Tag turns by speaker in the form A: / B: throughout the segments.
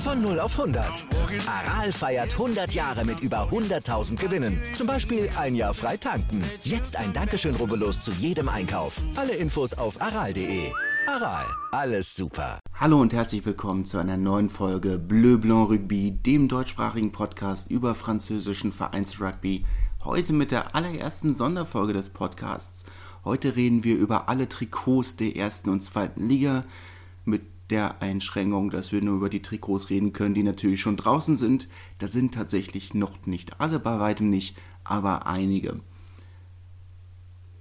A: Von 0 auf 100. Aral feiert 100 Jahre mit über 100.000 Gewinnen. Zum Beispiel ein Jahr frei tanken. Jetzt ein Dankeschön, rubbellos zu jedem Einkauf. Alle Infos auf aral.de. Aral, alles super.
B: Hallo und herzlich willkommen zu einer neuen Folge Bleu Blanc Rugby, dem deutschsprachigen Podcast über französischen Vereinsrugby. Heute mit der allerersten Sonderfolge des Podcasts. Heute reden wir über alle Trikots der ersten und zweiten Liga mit der Einschränkung, dass wir nur über die Trikots reden können, die natürlich schon draußen sind. Da sind tatsächlich noch nicht alle, bei weitem nicht, aber einige.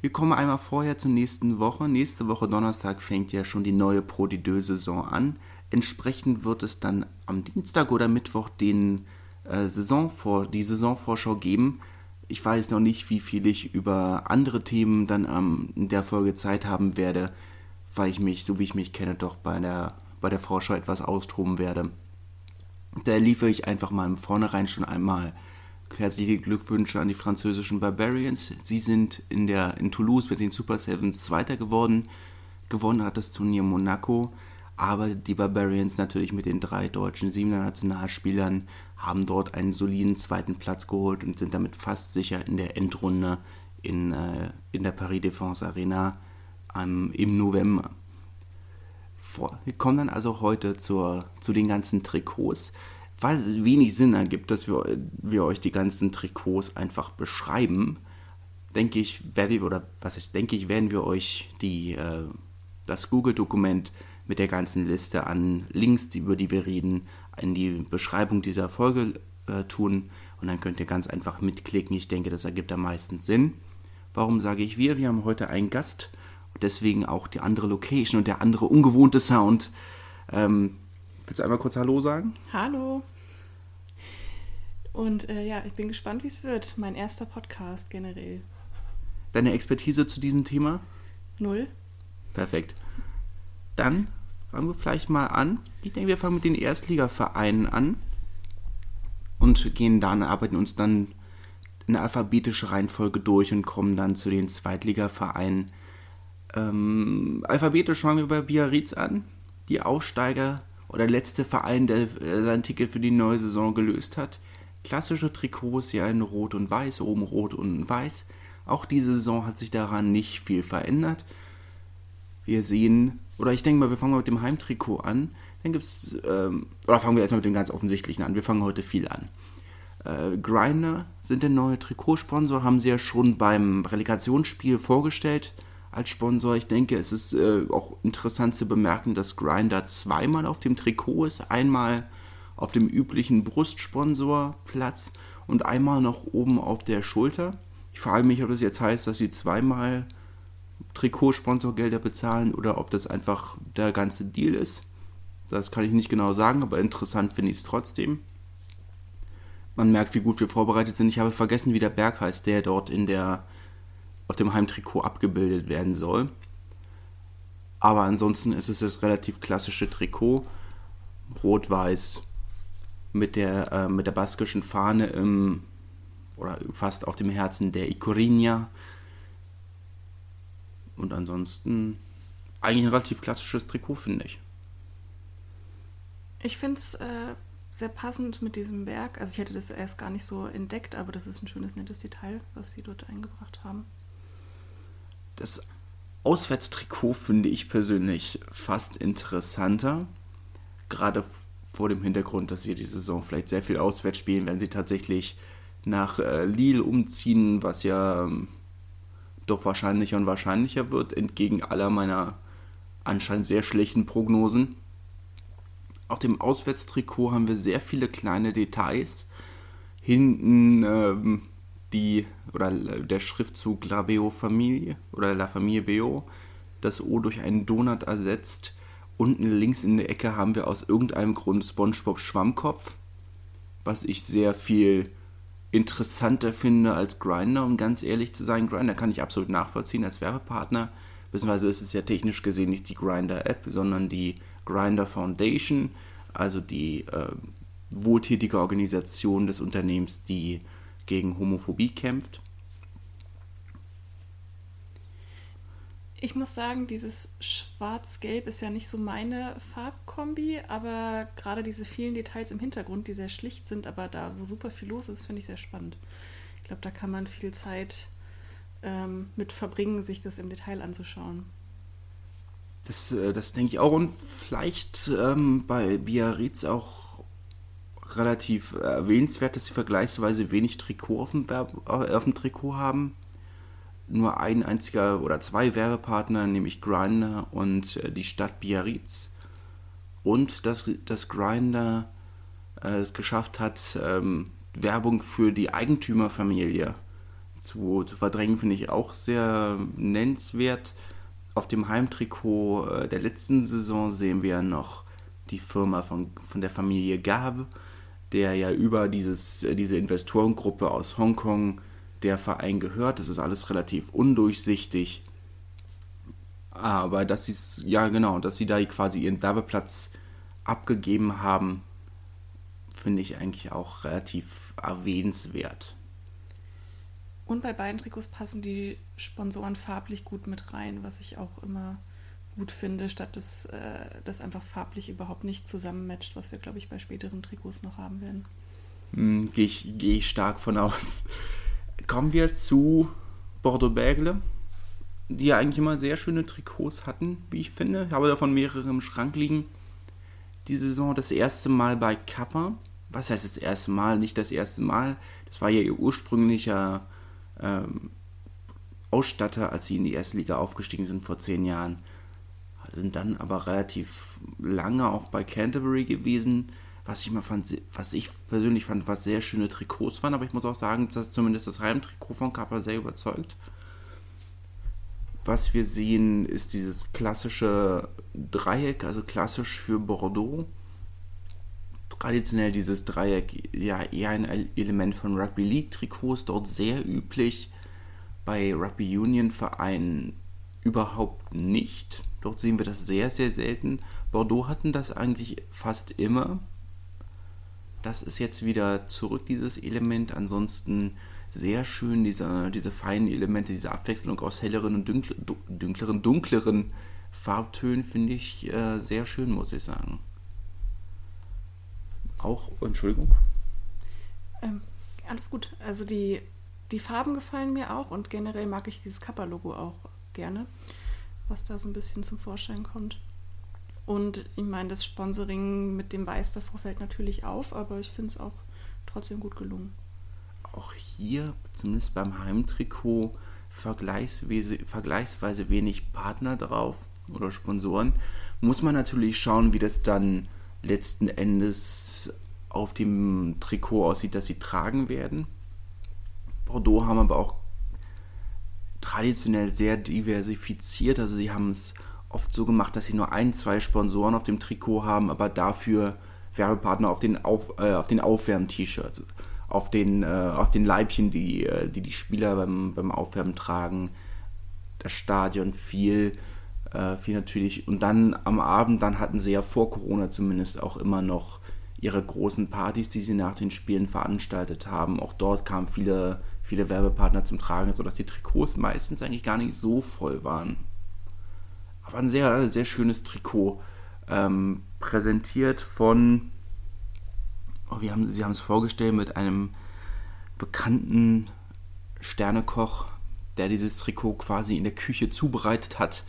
B: Wir kommen einmal vorher zur nächsten Woche. Nächste Woche Donnerstag fängt ja schon die neue Pro D2 Saison an. Entsprechend wird es dann am Dienstag oder Mittwoch den äh, Saisonvor die Saisonvorschau geben. Ich weiß noch nicht, wie viel ich über andere Themen dann ähm, in der Folge Zeit haben werde weil ich mich, so wie ich mich kenne, doch bei der, bei der Vorschau etwas austoben werde. Da liefere ich einfach mal im Vornherein schon einmal herzliche Glückwünsche an die französischen Barbarians. Sie sind in, der, in Toulouse mit den Super Sevens Zweiter geworden. Gewonnen hat das Turnier Monaco. Aber die Barbarians natürlich mit den drei deutschen Siebener Nationalspielern haben dort einen soliden zweiten Platz geholt und sind damit fast sicher in der Endrunde in, äh, in der Paris Défense Arena ähm, im November. Vor, wir kommen dann also heute zur, zu den ganzen Trikots, weil es wenig Sinn ergibt, dass wir, wir euch die ganzen Trikots einfach beschreiben. Denke ich, werde oder was ist, denke ich, werden wir euch die, äh, das Google-Dokument mit der ganzen Liste an Links, über die wir reden, in die Beschreibung dieser Folge äh, tun. Und dann könnt ihr ganz einfach mitklicken. Ich denke, das ergibt am meisten Sinn. Warum sage ich wir? Wir haben heute einen Gast Deswegen auch die andere Location und der andere ungewohnte Sound. Ähm, willst du einmal kurz Hallo sagen?
C: Hallo. Und äh, ja, ich bin gespannt, wie es wird. Mein erster Podcast generell.
B: Deine Expertise zu diesem Thema?
C: Null.
B: Perfekt. Dann fangen wir vielleicht mal an. Ich denke, wir fangen mit den Erstligavereinen an und gehen dann, arbeiten uns dann in alphabetischer Reihenfolge durch und kommen dann zu den Zweitligavereinen ähm, alphabetisch fangen wir bei Biarritz an. Die Aufsteiger oder letzte Verein, der äh, sein Ticket für die neue Saison gelöst hat. Klassische Trikots, ja in Rot und Weiß, oben Rot und Weiß. Auch diese Saison hat sich daran nicht viel verändert. Wir sehen, oder ich denke mal, wir fangen mal mit dem Heimtrikot an. Dann gibt es, ähm, oder fangen wir erstmal mit dem ganz offensichtlichen an. Wir fangen heute viel an. Äh, Grinder sind der neue Trikotsponsor, haben sie ja schon beim Relegationsspiel vorgestellt als Sponsor. Ich denke, es ist äh, auch interessant zu bemerken, dass Grinder zweimal auf dem Trikot ist. Einmal auf dem üblichen Brustsponsorplatz und einmal noch oben auf der Schulter. Ich frage mich, ob das jetzt heißt, dass sie zweimal Trikotsponsorgelder bezahlen oder ob das einfach der ganze Deal ist. Das kann ich nicht genau sagen, aber interessant finde ich es trotzdem. Man merkt, wie gut wir vorbereitet sind. Ich habe vergessen, wie der Berg heißt, der dort in der auf dem Heimtrikot abgebildet werden soll. Aber ansonsten ist es das relativ klassische Trikot. Rot-Weiß mit der, äh, mit der baskischen Fahne im, oder fast auf dem Herzen der Icorinha. Und ansonsten eigentlich ein relativ klassisches Trikot, finde ich.
C: Ich finde es äh, sehr passend mit diesem Berg. Also ich hätte das erst gar nicht so entdeckt, aber das ist ein schönes, nettes Detail, was sie dort eingebracht haben.
B: Das Auswärtstrikot finde ich persönlich fast interessanter. Gerade vor dem Hintergrund, dass wir die Saison vielleicht sehr viel auswärts spielen, wenn sie tatsächlich nach äh, Lille umziehen, was ja ähm, doch wahrscheinlicher und wahrscheinlicher wird, entgegen aller meiner anscheinend sehr schlechten Prognosen. Auf dem Auswärtstrikot haben wir sehr viele kleine Details. Hinten ähm, die oder der Schriftzug La Beo Familie oder La Familie Beo das O durch einen Donut ersetzt. Unten links in der Ecke haben wir aus irgendeinem Grund SpongeBob Schwammkopf. was ich sehr viel interessanter finde als Grinder, um ganz ehrlich zu sein. Grinder kann ich absolut nachvollziehen als Werbepartner. Beziehungsweise ist es ja technisch gesehen nicht die Grinder-App, sondern die Grinder Foundation, also die äh, wohltätige Organisation des Unternehmens, die gegen Homophobie kämpft.
C: Ich muss sagen, dieses Schwarz-Gelb ist ja nicht so meine Farbkombi, aber gerade diese vielen Details im Hintergrund, die sehr schlicht sind, aber da, wo super viel los ist, finde ich sehr spannend. Ich glaube, da kann man viel Zeit ähm, mit verbringen, sich das im Detail anzuschauen.
B: Das, äh, das denke ich auch. Und vielleicht ähm, bei Biarritz auch relativ erwähnenswert, dass sie vergleichsweise wenig Trikot auf dem, äh, auf dem Trikot haben nur ein einziger oder zwei Werbepartner, nämlich Grinder und äh, die Stadt Biarritz. Und dass, dass Grinder äh, es geschafft hat, ähm, Werbung für die Eigentümerfamilie zu, zu verdrängen, finde ich auch sehr nennenswert. Auf dem Heimtrikot der letzten Saison sehen wir noch die Firma von, von der Familie Gab, der ja über dieses, äh, diese Investorengruppe aus Hongkong der Verein gehört. Das ist alles relativ undurchsichtig. Aber dass sie ja genau, dass sie da quasi ihren Werbeplatz abgegeben haben, finde ich eigentlich auch relativ erwähnenswert.
C: Und bei beiden Trikots passen die Sponsoren farblich gut mit rein, was ich auch immer gut finde, statt dass äh, das einfach farblich überhaupt nicht zusammenmatcht, was wir, glaube ich, bei späteren Trikots noch haben werden.
B: Hm, Gehe ich, geh ich stark von aus kommen wir zu Bordeaux-Bègle, die ja eigentlich immer sehr schöne Trikots hatten, wie ich finde. Ich habe davon mehrere im Schrank liegen. Die Saison das erste Mal bei Kappa. Was heißt das erste Mal? Nicht das erste Mal. Das war ja ihr ursprünglicher ähm, Ausstatter, als sie in die erste Liga aufgestiegen sind vor zehn Jahren. Sind dann aber relativ lange auch bei Canterbury gewesen was ich mal fand, was ich persönlich fand, was sehr schöne Trikots waren, aber ich muss auch sagen, dass zumindest das Heimtrikot von Kappa sehr überzeugt. Was wir sehen, ist dieses klassische Dreieck, also klassisch für Bordeaux. Traditionell dieses Dreieck, ja, eher ein Element von Rugby League Trikots, dort sehr üblich. Bei Rugby Union Vereinen überhaupt nicht. Dort sehen wir das sehr, sehr selten. Bordeaux hatten das eigentlich fast immer das ist jetzt wieder zurück, dieses Element. Ansonsten sehr schön, diese, diese feinen Elemente, diese Abwechslung aus helleren und dunkle, dunkleren, dunkleren Farbtönen finde ich äh, sehr schön, muss ich sagen. Auch, Entschuldigung.
C: Ähm, alles gut. Also die, die Farben gefallen mir auch und generell mag ich dieses Kappa-Logo auch gerne, was da so ein bisschen zum Vorschein kommt. Und ich meine, das Sponsoring mit dem Weiß davor fällt natürlich auf, aber ich finde es auch trotzdem gut gelungen.
B: Auch hier, zumindest beim Heimtrikot, vergleichsweise, vergleichsweise wenig Partner drauf oder Sponsoren. Muss man natürlich schauen, wie das dann letzten Endes auf dem Trikot aussieht, das sie tragen werden. Bordeaux haben aber auch traditionell sehr diversifiziert. Also sie haben es oft so gemacht, dass sie nur ein, zwei Sponsoren auf dem Trikot haben, aber dafür Werbepartner auf den, auf, äh, auf den Aufwärm-T-Shirts, auf den, äh, auf den Leibchen, die, äh, die die Spieler beim, beim Aufwärmen tragen, das Stadion viel, äh, viel natürlich. Und dann am Abend, dann hatten sie ja vor Corona zumindest auch immer noch ihre großen Partys, die sie nach den Spielen veranstaltet haben. Auch dort kamen viele, viele Werbepartner zum Tragen, sodass die Trikots meistens eigentlich gar nicht so voll waren aber ein sehr, sehr schönes Trikot. Ähm, präsentiert von, oh, wie haben, sie haben es vorgestellt, mit einem bekannten Sternekoch, der dieses Trikot quasi in der Küche zubereitet hat.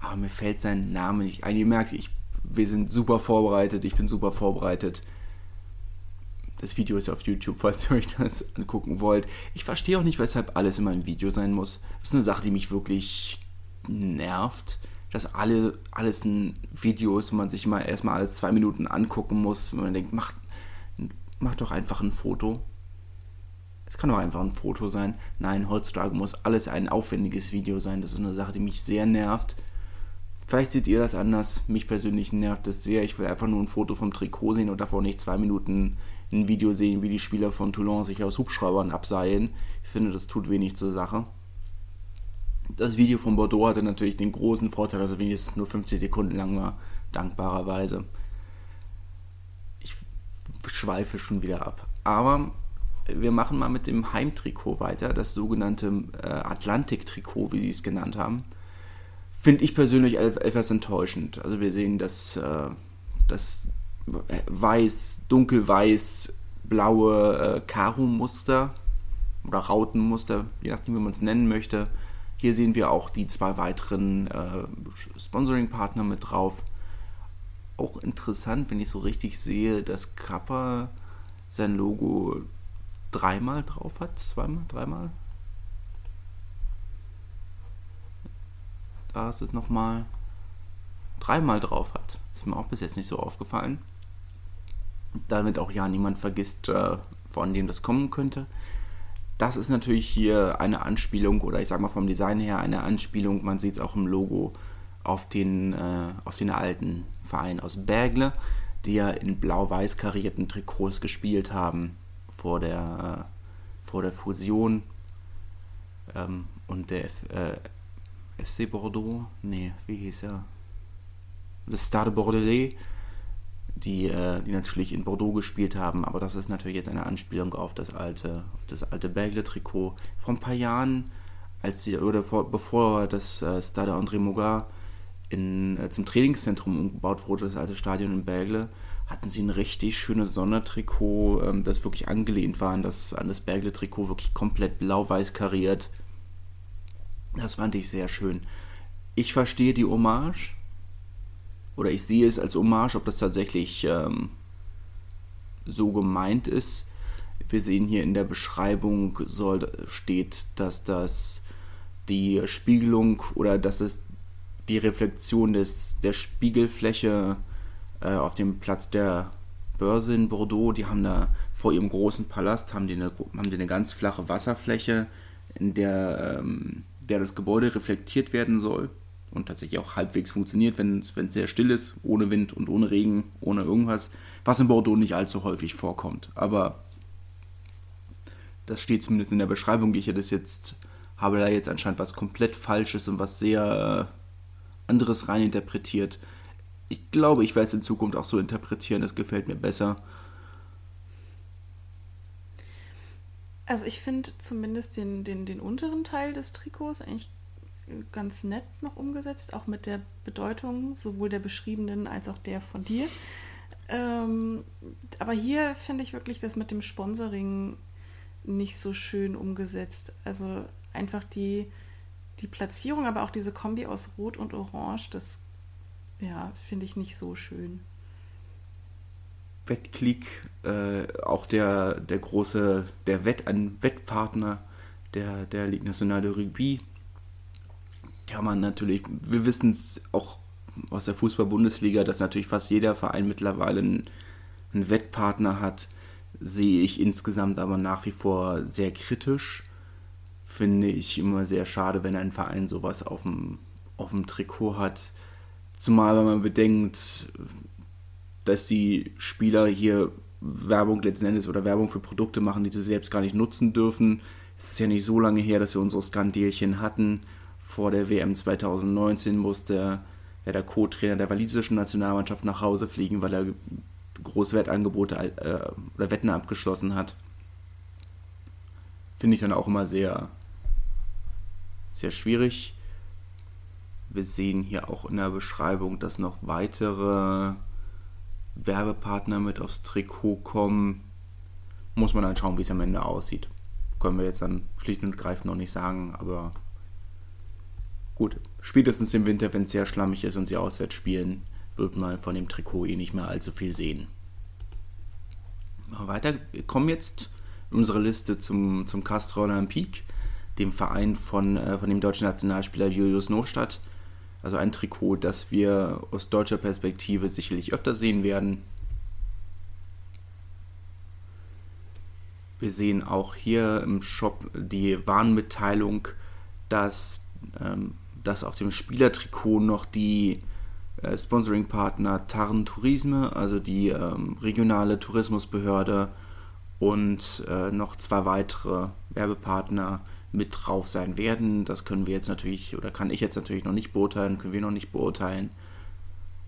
B: Aber mir fällt sein Name nicht ein. Ihr merkt, ich, wir sind super vorbereitet, ich bin super vorbereitet. Das Video ist auf YouTube, falls ihr euch das angucken wollt. Ich verstehe auch nicht, weshalb alles immer ein Video sein muss. Das ist eine Sache, die mich wirklich nervt, dass alle, alles ein Video ist, wo man sich immer erstmal alles zwei Minuten angucken muss, wenn man denkt, mach, mach doch einfach ein Foto. Es kann doch einfach ein Foto sein. Nein, heutzutage muss alles ein aufwendiges Video sein. Das ist eine Sache, die mich sehr nervt. Vielleicht seht ihr das anders. Mich persönlich nervt das sehr. Ich will einfach nur ein Foto vom Trikot sehen und davor nicht zwei Minuten ein Video sehen, wie die Spieler von Toulon sich aus Hubschraubern abseilen. Ich finde, das tut wenig zur Sache. Das Video von Bordeaux hatte natürlich den großen Vorteil, dass es wenigstens nur 50 Sekunden lang war, dankbarerweise. Ich schweife schon wieder ab. Aber wir machen mal mit dem Heimtrikot weiter, das sogenannte äh, Atlantik-Trikot, wie sie es genannt haben. Finde ich persönlich etwas enttäuschend. Also wir sehen das, äh, das weiß, dunkelwweiß, blaue äh, Karo-Muster oder Rautenmuster, je nachdem, wie man es nennen möchte. Hier sehen wir auch die zwei weiteren äh, Sponsoring-Partner mit drauf. Auch interessant, wenn ich so richtig sehe, dass Kappa sein Logo dreimal drauf hat. Zweimal, dreimal. Da ist es nochmal dreimal drauf hat. Ist mir auch bis jetzt nicht so aufgefallen. Damit auch ja niemand vergisst, äh, von dem das kommen könnte. Das ist natürlich hier eine Anspielung oder ich sag mal vom Design her eine Anspielung, man sieht es auch im Logo, auf den, äh, auf den alten Verein aus Bergle, die ja in blau-weiß karierten Trikots gespielt haben vor der, äh, vor der Fusion. Ähm, und der F, äh, FC Bordeaux, nee, wie hieß er? Das Stade Bordelais, die, äh, die natürlich in Bordeaux gespielt haben, aber das ist natürlich jetzt eine Anspielung auf das alte, auf das alte Bergle-Trikot. Vor ein paar Jahren, als sie, oder vor, bevor das äh, Stade André Mogat in, äh, zum Trainingszentrum umgebaut wurde, das alte Stadion in Bergle, hatten sie ein richtig schönes Sondertrikot, ähm, das wirklich angelehnt war an das, an das Bergle-Trikot, wirklich komplett blau-weiß kariert. Das fand ich sehr schön. Ich verstehe die Hommage, oder ich sehe es als Hommage, ob das tatsächlich ähm, so gemeint ist. Wir sehen hier in der Beschreibung soll, steht, dass das die Spiegelung oder dass es die Reflexion des, der Spiegelfläche äh, auf dem Platz der Börse in Bordeaux. Die haben da vor ihrem großen Palast haben die eine, haben die eine ganz flache Wasserfläche, in der, ähm, der das Gebäude reflektiert werden soll und tatsächlich auch halbwegs funktioniert, wenn es sehr still ist, ohne Wind und ohne Regen, ohne irgendwas, was in Bordeaux nicht allzu häufig vorkommt. Aber das steht zumindest in der Beschreibung. Ich hätte es jetzt, habe da jetzt anscheinend was komplett Falsches und was sehr äh, anderes reininterpretiert ich glaube, ich werde es in Zukunft auch so interpretieren. Das gefällt mir besser.
C: Also ich finde zumindest den, den, den unteren Teil des Trikots eigentlich ganz nett noch umgesetzt, auch mit der Bedeutung sowohl der beschriebenen als auch der von dir. Ähm, aber hier finde ich wirklich das mit dem Sponsoring nicht so schön umgesetzt. Also einfach die, die Platzierung, aber auch diese Kombi aus Rot und Orange, das ja, finde ich nicht so schön.
B: Wettklick, äh, auch der, der große, der Wett, ein Wettpartner der, der Ligue Nationale de Rugby. Kann man natürlich, wir wissen es auch aus der Fußball-Bundesliga, dass natürlich fast jeder Verein mittlerweile einen, einen Wettpartner hat, sehe ich insgesamt aber nach wie vor sehr kritisch. Finde ich immer sehr schade, wenn ein Verein sowas auf dem, auf dem Trikot hat Zumal, wenn man bedenkt, dass die Spieler hier Werbung letzten Endes oder Werbung für Produkte machen, die sie selbst gar nicht nutzen dürfen. Es ist ja nicht so lange her, dass wir unsere Skandelchen hatten. Vor der WM 2019 musste ja, der Co-Trainer der walisischen Nationalmannschaft nach Hause fliegen, weil er große Wettangebote äh, oder Wetten abgeschlossen hat. Finde ich dann auch immer sehr, sehr schwierig. Wir sehen hier auch in der Beschreibung, dass noch weitere Werbepartner mit aufs Trikot kommen. Muss man dann schauen, wie es am Ende aussieht. Können wir jetzt dann schlicht und greifend noch nicht sagen, aber gut. Spätestens im Winter, wenn es sehr schlammig ist und sie auswärts spielen, wird man von dem Trikot eh nicht mehr allzu viel sehen. Weiter, wir kommen jetzt in unserer Liste zum, zum Castro Olympique, dem Verein von, äh, von dem deutschen Nationalspieler Julius Nostadt, also ein Trikot, das wir aus deutscher Perspektive sicherlich öfter sehen werden. Wir sehen auch hier im Shop die Warnmitteilung, dass, ähm, dass auf dem Spielertrikot noch die Äh, Sponsoring-Partner Tarn Tourisme, also die ähm, regionale Tourismusbehörde und äh, noch zwei weitere Werbepartner mit drauf sein werden. Das können wir jetzt natürlich, oder kann ich jetzt natürlich noch nicht beurteilen, können wir noch nicht beurteilen.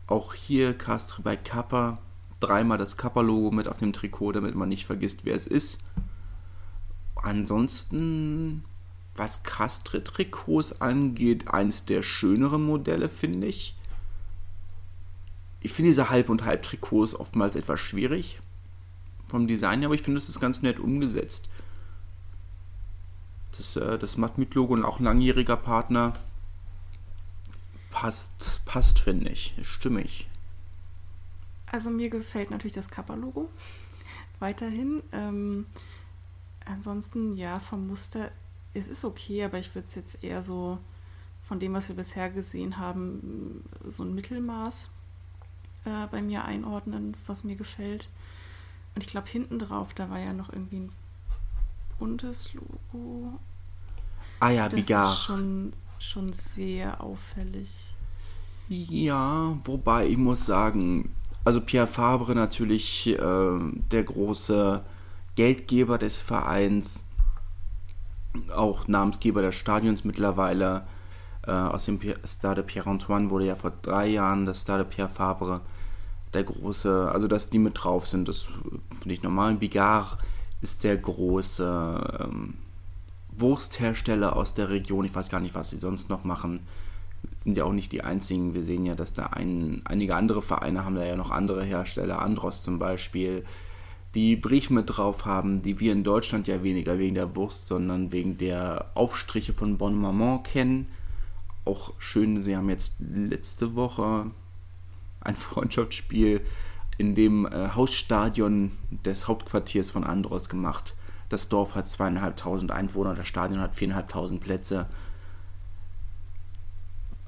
B: Auch hier Castre bei Kappa, dreimal das Kappa-Logo mit auf dem Trikot, damit man nicht vergisst, wer es ist. Ansonsten, was Castre-Trikots angeht, eines der schöneren Modelle, finde ich. Ich finde diese Halb- und Halb-Trikots oftmals etwas schwierig vom Design aber ich finde, es ist ganz nett umgesetzt. Das, äh, das Matmut-Logo und auch ein langjähriger Partner passt, passt finde ich. Ist stimmig.
C: Also mir gefällt natürlich das Kappa-Logo weiterhin. Ähm, ansonsten, ja, vom Muster, es ist okay, aber ich würde es jetzt eher so von dem, was wir bisher gesehen haben, so ein Mittelmaß äh, bei mir einordnen, was mir gefällt. Und ich glaube, hinten drauf, da war ja noch irgendwie ein buntes Logo.
B: Ah ja,
C: das
B: Bigard.
C: ist schon, schon sehr auffällig.
B: Ja, wobei ich muss sagen, also Pierre Fabre natürlich äh, der große Geldgeber des Vereins, auch Namensgeber des Stadions mittlerweile. Äh, aus dem Stade Pierre-Antoine wurde ja vor drei Jahren das Stade Pierre Fabre der große, also dass die mit drauf sind, das finde ich normal. Bigard ist der große ähm, Wursthersteller aus der Region. Ich weiß gar nicht, was sie sonst noch machen. Sind ja auch nicht die einzigen. Wir sehen ja, dass da ein, einige andere Vereine haben da ja noch andere Hersteller, Andros zum Beispiel, die Brief mit drauf haben, die wir in Deutschland ja weniger wegen der Wurst, sondern wegen der Aufstriche von Bon Maman kennen. Auch schön, sie haben jetzt letzte Woche ein Freundschaftsspiel in dem äh, Hausstadion des Hauptquartiers von Andros gemacht. Das Dorf hat zweieinhalbtausend Einwohner, das Stadion hat viereinhalbtausend Plätze.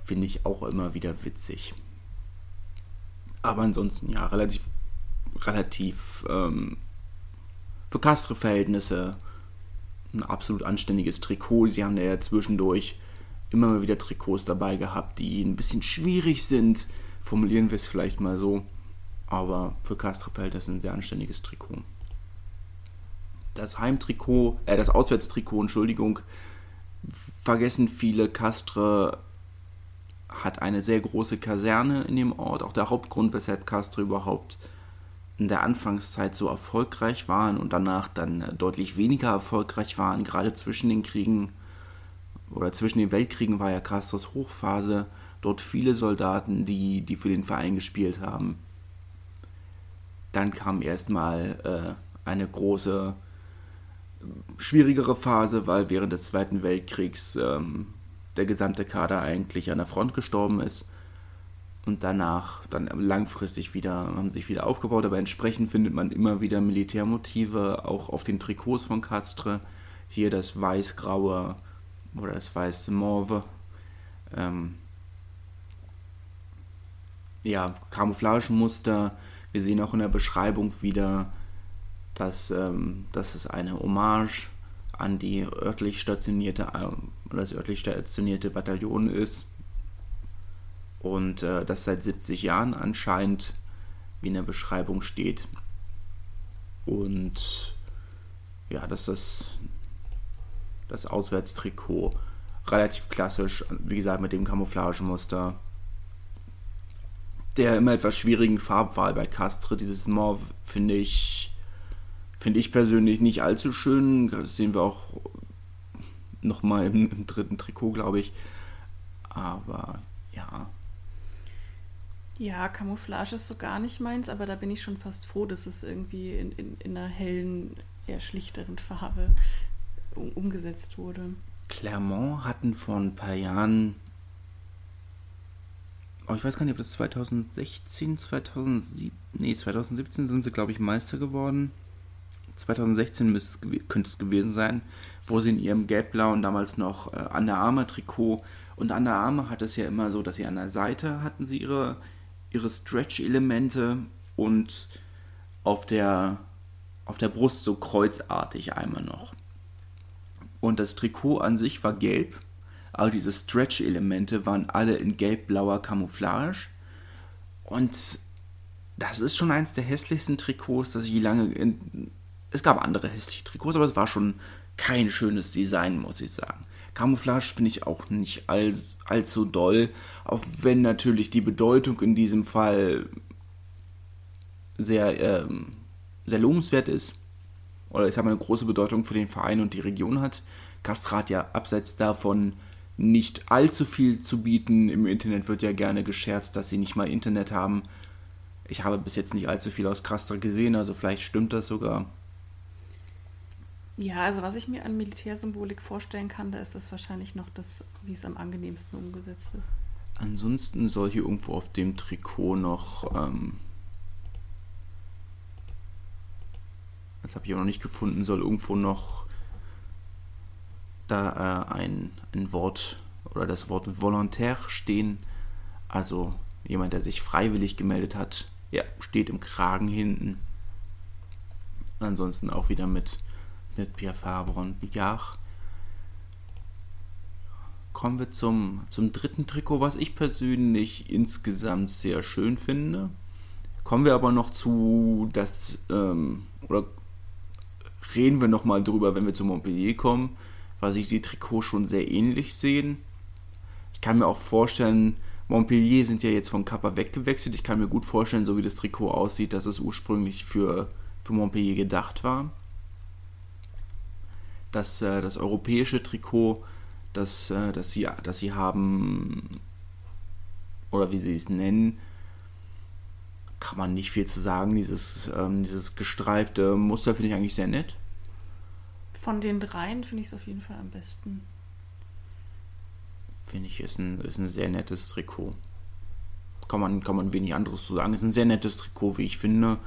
B: Finde ich auch immer wieder witzig. Aber ansonsten ja, relativ, relativ ähm, für Castre-Verhältnisse ein absolut anständiges Trikot. Sie haben ja zwischendurch immer mal wieder Trikots dabei gehabt, die ein bisschen schwierig sind. Formulieren wir es vielleicht mal so. Aber für Castre-Verhältnisse ein sehr anständiges Trikot das Heimtrikot, äh, das Auswärtstrikot, Entschuldigung, vergessen viele. Castre hat eine sehr große Kaserne in dem Ort. Auch der Hauptgrund, weshalb Castre überhaupt in der Anfangszeit so erfolgreich waren und danach dann deutlich weniger erfolgreich waren, gerade zwischen den Kriegen oder zwischen den Weltkriegen war ja Castres Hochphase. Dort viele Soldaten, die, die für den Verein gespielt haben. Dann kam erstmal äh, eine große schwierigere Phase, weil während des Zweiten Weltkriegs ähm, der gesamte Kader eigentlich an der Front gestorben ist. Und danach dann langfristig wieder, haben sich wieder aufgebaut, aber entsprechend findet man immer wieder Militärmotive, auch auf den Trikots von Castre. Hier das weiß-graue oder das weiße Morve. Ähm, ja, Camouflagemuster. Wir sehen auch in der Beschreibung wieder dass, ähm, dass es eine Hommage an die örtlich stationierte, äh, das örtlich stationierte Bataillon ist und äh, das seit 70 Jahren anscheinend, wie in der Beschreibung steht. Und ja, dass das, das Auswärtstrikot relativ klassisch, wie gesagt, mit dem Camouflagemuster. Der immer etwas schwierigen Farbwahl bei Castre, dieses Mauve, finde ich Finde ich persönlich nicht allzu schön. Das sehen wir auch nochmal im, im dritten Trikot, glaube ich. Aber ja.
C: Ja, Camouflage ist so gar nicht meins, aber da bin ich schon fast froh, dass es irgendwie in, in, in einer hellen, eher schlichteren Farbe um, umgesetzt wurde.
B: Clermont hatten vor ein paar Jahren, oh, ich weiß gar nicht, ob das 2016, 2007, nee, 2017 sind sie, glaube ich, Meister geworden. 2016 könnte es gewesen sein, wo sie in ihrem gelb-blauen damals noch äh, Under Armour Trikot und Under Armour hat es ja immer so, dass sie an der Seite hatten sie ihre, ihre Stretch-Elemente und auf der, auf der Brust so kreuzartig einmal noch. Und das Trikot an sich war gelb, aber diese Stretch-Elemente waren alle in gelb-blauer Camouflage Und das ist schon eins der hässlichsten Trikots, das ich lange. In, es gab andere hässliche Trikots, aber es war schon kein schönes Design, muss ich sagen. Camouflage finde ich auch nicht all, allzu doll, auch wenn natürlich die Bedeutung in diesem Fall sehr, ähm, sehr lobenswert ist. Oder ich sage mal eine große Bedeutung für den Verein und die Region hat. Castra hat ja abseits davon nicht allzu viel zu bieten. Im Internet wird ja gerne gescherzt, dass sie nicht mal Internet haben. Ich habe bis jetzt nicht allzu viel aus Castra gesehen, also vielleicht stimmt das sogar.
C: Ja, also was ich mir an Militärsymbolik vorstellen kann, da ist das wahrscheinlich noch das, wie es am angenehmsten umgesetzt ist.
B: Ansonsten soll hier irgendwo auf dem Trikot noch, ähm, das habe ich auch noch nicht gefunden, soll irgendwo noch da äh, ein, ein Wort oder das Wort Volontär stehen. Also jemand, der sich freiwillig gemeldet hat. Ja, steht im Kragen hinten. Ansonsten auch wieder mit mit Pierre Fabre und Billard. Kommen wir zum, zum dritten Trikot, was ich persönlich insgesamt sehr schön finde. Kommen wir aber noch zu das, ähm, oder reden wir nochmal drüber, wenn wir zu Montpellier kommen, weil sich die Trikots schon sehr ähnlich sehen. Ich kann mir auch vorstellen, Montpellier sind ja jetzt von Kappa weggewechselt. Ich kann mir gut vorstellen, so wie das Trikot aussieht, dass es ursprünglich für, für Montpellier gedacht war dass äh, das europäische Trikot, das, äh, das, sie, das sie haben, oder wie sie es nennen, kann man nicht viel zu sagen. Dieses, ähm, dieses gestreifte Muster finde ich eigentlich sehr nett.
C: Von den dreien finde ich es auf jeden Fall am besten.
B: Finde ich, ist ein, ist ein sehr nettes Trikot. Kann man, kann man wenig anderes zu sagen. Ist ein sehr nettes Trikot, wie ich finde.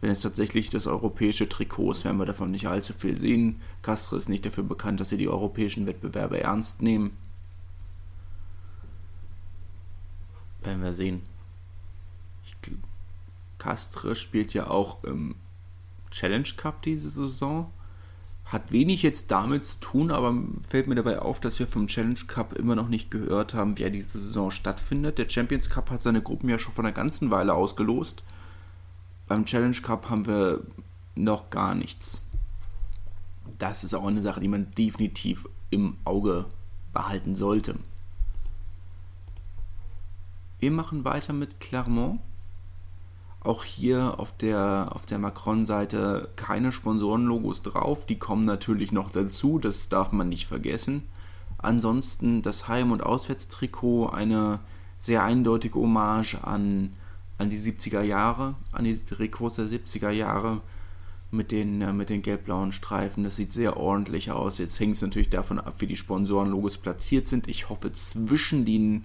B: Wenn es tatsächlich das europäische Trikot ist, werden wir davon nicht allzu viel sehen. Castre ist nicht dafür bekannt, dass sie die europäischen Wettbewerbe ernst nehmen. Werden wir sehen. Castre spielt ja auch im Challenge Cup diese Saison. Hat wenig jetzt damit zu tun, aber fällt mir dabei auf, dass wir vom Challenge Cup immer noch nicht gehört haben, wer diese Saison stattfindet. Der Champions Cup hat seine Gruppen ja schon vor einer ganzen Weile ausgelost. Beim Challenge Cup haben wir noch gar nichts. Das ist auch eine Sache, die man definitiv im Auge behalten sollte. Wir machen weiter mit Clermont. Auch hier auf der, auf der Macron-Seite keine Sponsorenlogos drauf. Die kommen natürlich noch dazu, das darf man nicht vergessen. Ansonsten das Heim- und Auswärtstrikot, eine sehr eindeutige Hommage an an die 70er Jahre, an die Trikots der 70er Jahre mit den, äh, mit den gelb-blauen Streifen. Das sieht sehr ordentlich aus. Jetzt hängt es natürlich davon ab, wie die Sponsorenlogos platziert sind. Ich hoffe zwischen den,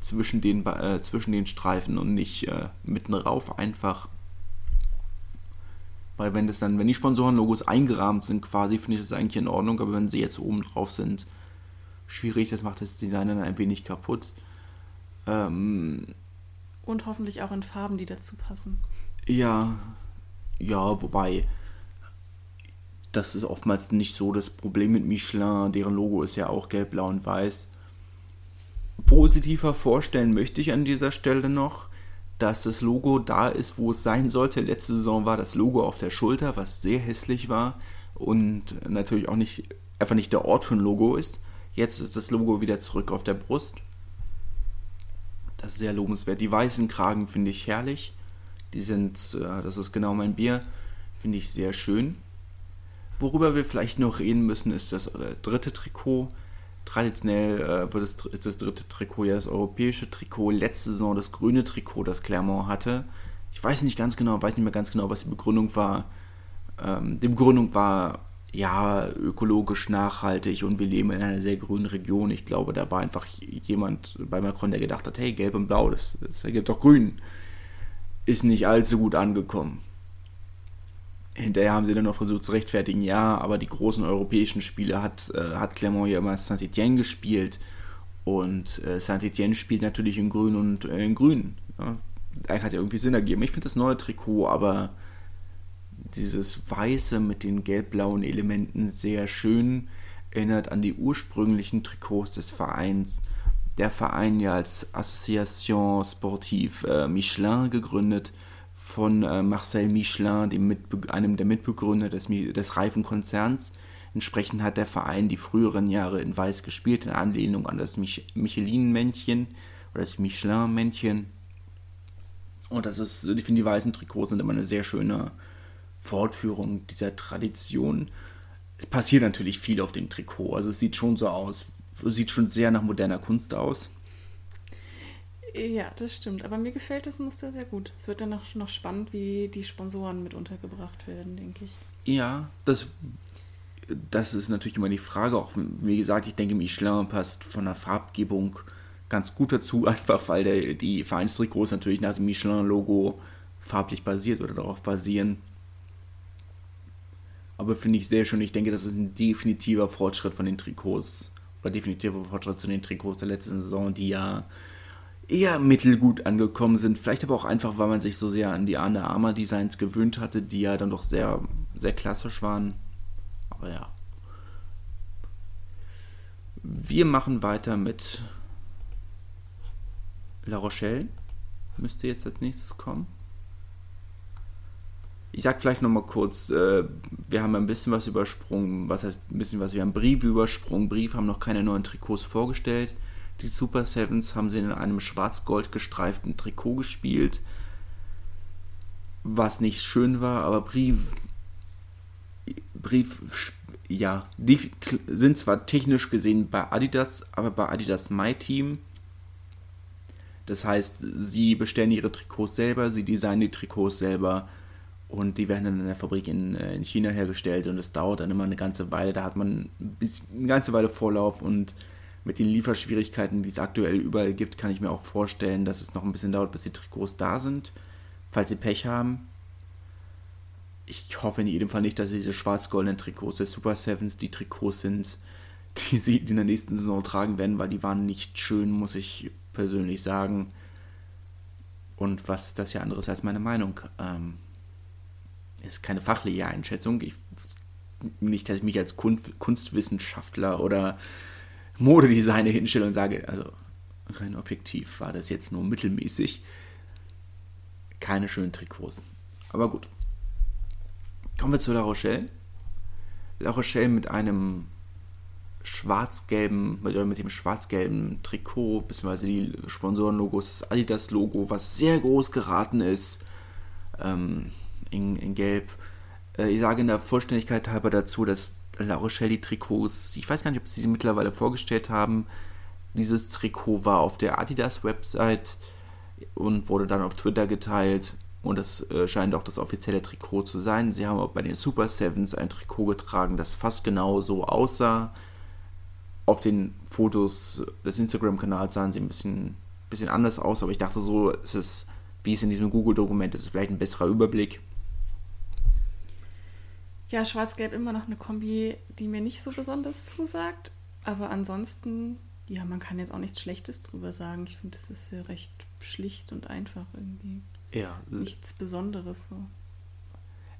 B: zwischen den, äh, zwischen den Streifen und nicht äh, mitten rauf einfach. Weil wenn das dann, wenn die Sponsorenlogos eingerahmt sind quasi, finde ich das eigentlich in Ordnung, aber wenn sie jetzt oben drauf sind, schwierig, das macht das Design dann ein wenig kaputt. Ähm,
C: und hoffentlich auch in Farben, die dazu passen.
B: Ja, ja, wobei das ist oftmals nicht so das Problem mit Michelin. Deren Logo ist ja auch gelb, blau und weiß. Positiver vorstellen möchte ich an dieser Stelle noch, dass das Logo da ist, wo es sein sollte. Letzte Saison war das Logo auf der Schulter, was sehr hässlich war und natürlich auch nicht einfach nicht der Ort für ein Logo ist. Jetzt ist das Logo wieder zurück auf der Brust. Das ist sehr lobenswert. Die weißen Kragen finde ich herrlich. Die sind, äh, das ist genau mein Bier, finde ich sehr schön. Worüber wir vielleicht noch reden müssen, ist das äh, dritte Trikot. Traditionell äh, wird es, ist das dritte Trikot ja das europäische Trikot. Letzte Saison das grüne Trikot, das Clermont hatte. Ich weiß nicht ganz genau, weiß nicht mehr ganz genau, was die Begründung war. Ähm, die Begründung war ja, ökologisch nachhaltig und wir leben in einer sehr grünen Region. Ich glaube, da war einfach jemand bei Macron, der gedacht hat, hey, gelb und blau, das, das ergibt doch grün. Ist nicht allzu gut angekommen. Hinterher haben sie dann noch versucht zu rechtfertigen, ja, aber die großen europäischen Spiele hat, äh, hat Clermont ja immer Saint-Etienne gespielt. Und äh, Saint-Etienne spielt natürlich in grün und äh, in grün. Ja. Hat ja irgendwie Sinn ergeben. Ich finde das neue Trikot aber dieses Weiße mit den gelb-blauen Elementen sehr schön erinnert an die ursprünglichen Trikots des Vereins. der Verein ja als Association Sportive äh, Michelin gegründet von äh, Marcel Michelin, dem Mitbe einem der Mitbegründer des, des Reifenkonzerns. Entsprechend hat der Verein die früheren Jahre in Weiß gespielt, in Anlehnung an das Mich Michelin-Männchen oder das Michelin-Männchen. Und das ist, ich finde, die weißen Trikots sind immer eine sehr schöne Fortführung dieser Tradition. Es passiert natürlich viel auf dem Trikot. Also es sieht schon so aus, sieht schon sehr nach moderner Kunst aus.
C: Ja, das stimmt. Aber mir gefällt das Muster sehr gut. Es wird dann noch, noch spannend, wie die Sponsoren mit untergebracht werden, denke ich.
B: Ja, das, das ist natürlich immer die Frage. Auch wie gesagt, ich denke, Michelin passt von der Farbgebung ganz gut dazu, einfach weil der, die Vereinstrikots natürlich nach dem Michelin-Logo farblich basiert oder darauf basieren. Aber finde ich sehr schön. Ich denke, das ist ein definitiver Fortschritt von den Trikots. Oder definitiver Fortschritt zu den Trikots der letzten Saison, die ja eher mittelgut angekommen sind. Vielleicht aber auch einfach, weil man sich so sehr an die Arne Armour Designs gewöhnt hatte, die ja dann doch sehr, sehr klassisch waren. Aber ja. Wir machen weiter mit La Rochelle. Müsste jetzt als nächstes kommen. Ich sag vielleicht nochmal kurz, äh, wir haben ein bisschen was übersprungen. Was heißt ein bisschen was? Wir haben Brief übersprungen. Brief haben noch keine neuen Trikots vorgestellt. Die Super Sevens haben sie in einem schwarz-gold gestreiften Trikot gespielt. Was nicht schön war, aber Brief. Brief, ja, die sind zwar technisch gesehen bei Adidas, aber bei Adidas My Team. Das heißt, sie bestellen ihre Trikots selber, sie designen die Trikots selber und die werden dann in der Fabrik in, äh, in China hergestellt und es dauert dann immer eine ganze Weile. Da hat man eine ganze Weile Vorlauf und mit den Lieferschwierigkeiten, die es aktuell überall gibt, kann ich mir auch vorstellen, dass es noch ein bisschen dauert, bis die Trikots da sind, falls sie Pech haben. Ich hoffe in jedem Fall nicht, dass diese schwarz-goldenen Trikots der Super Sevens die Trikots sind, die sie in der nächsten Saison tragen werden, weil die waren nicht schön, muss ich persönlich sagen. Und was ist das ja anderes als meine Meinung? Ähm, ist keine fachliche Einschätzung. Ich, nicht, dass ich mich als Kunstwissenschaftler oder Modedesigner hinstelle und sage, also rein objektiv war das jetzt nur mittelmäßig. Keine schönen Trikots. Aber gut. Kommen wir zu La Rochelle. La Rochelle mit einem schwarz-gelben, mit dem schwarz-gelben Trikot, beziehungsweise die Sponsorenlogos, das Adidas-Logo, was sehr groß geraten ist. Ähm, in, in Gelb. Äh, ich sage in der Vollständigkeit halber dazu, dass La Rochelle Trikots, ich weiß gar nicht, ob sie sie mittlerweile vorgestellt haben. Dieses Trikot war auf der Adidas-Website und wurde dann auf Twitter geteilt. Und das äh, scheint auch das offizielle Trikot zu sein. Sie haben auch bei den Super Sevens ein Trikot getragen, das fast genau so aussah. Auf den Fotos des Instagram-Kanals sahen sie ein bisschen, bisschen anders aus, aber ich dachte so, es ist, wie es in diesem Google-Dokument ist, vielleicht ein besserer Überblick.
C: Ja, Schwarz-Gelb immer noch eine Kombi, die mir nicht so besonders zusagt. Aber ansonsten, ja, man kann jetzt auch nichts Schlechtes drüber sagen. Ich finde, das ist ja recht schlicht und einfach irgendwie.
B: Ja.
C: Nichts Besonderes so.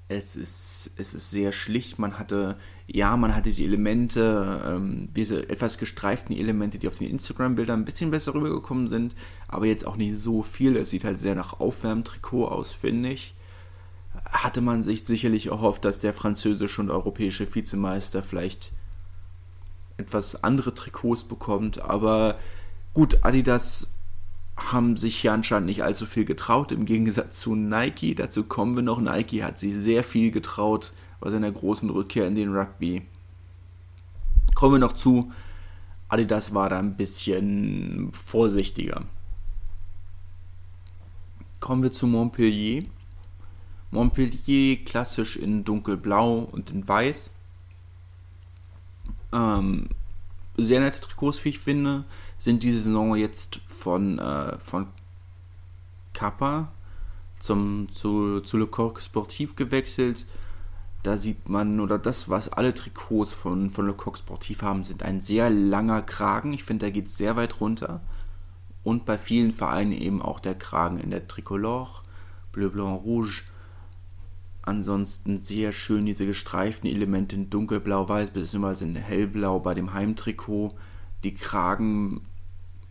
B: Es ist, es ist sehr schlicht. Man hatte, ja, man hat diese Elemente, ähm, diese etwas gestreiften Elemente, die auf den Instagram-Bildern ein bisschen besser rübergekommen sind, aber jetzt auch nicht so viel. Es sieht halt sehr nach Aufwärmtrikot aus, finde ich hatte man sich sicherlich erhofft, dass der französische und europäische Vizemeister vielleicht etwas andere Trikots bekommt. Aber gut, Adidas haben sich hier anscheinend nicht allzu viel getraut, im Gegensatz zu Nike. Dazu kommen wir noch. Nike hat sich sehr viel getraut bei seiner großen Rückkehr in den Rugby. Kommen wir noch zu. Adidas war da ein bisschen vorsichtiger. Kommen wir zu Montpellier. Montpellier klassisch in dunkelblau und in weiß. Ähm, sehr nette Trikots, wie ich finde, sind diese Saison jetzt von, äh, von Kappa zum, zu, zu Le Coq Sportif gewechselt. Da sieht man, oder das, was alle Trikots von, von Le Coq Sportif haben, sind ein sehr langer Kragen. Ich finde, da geht es sehr weit runter. Und bei vielen Vereinen eben auch der Kragen in der Tricolore, Bleu, Blanc, Rouge Ansonsten sehr schön diese gestreiften Elemente in dunkelblau-weiß bzw. in hellblau bei dem Heimtrikot. Die Kragen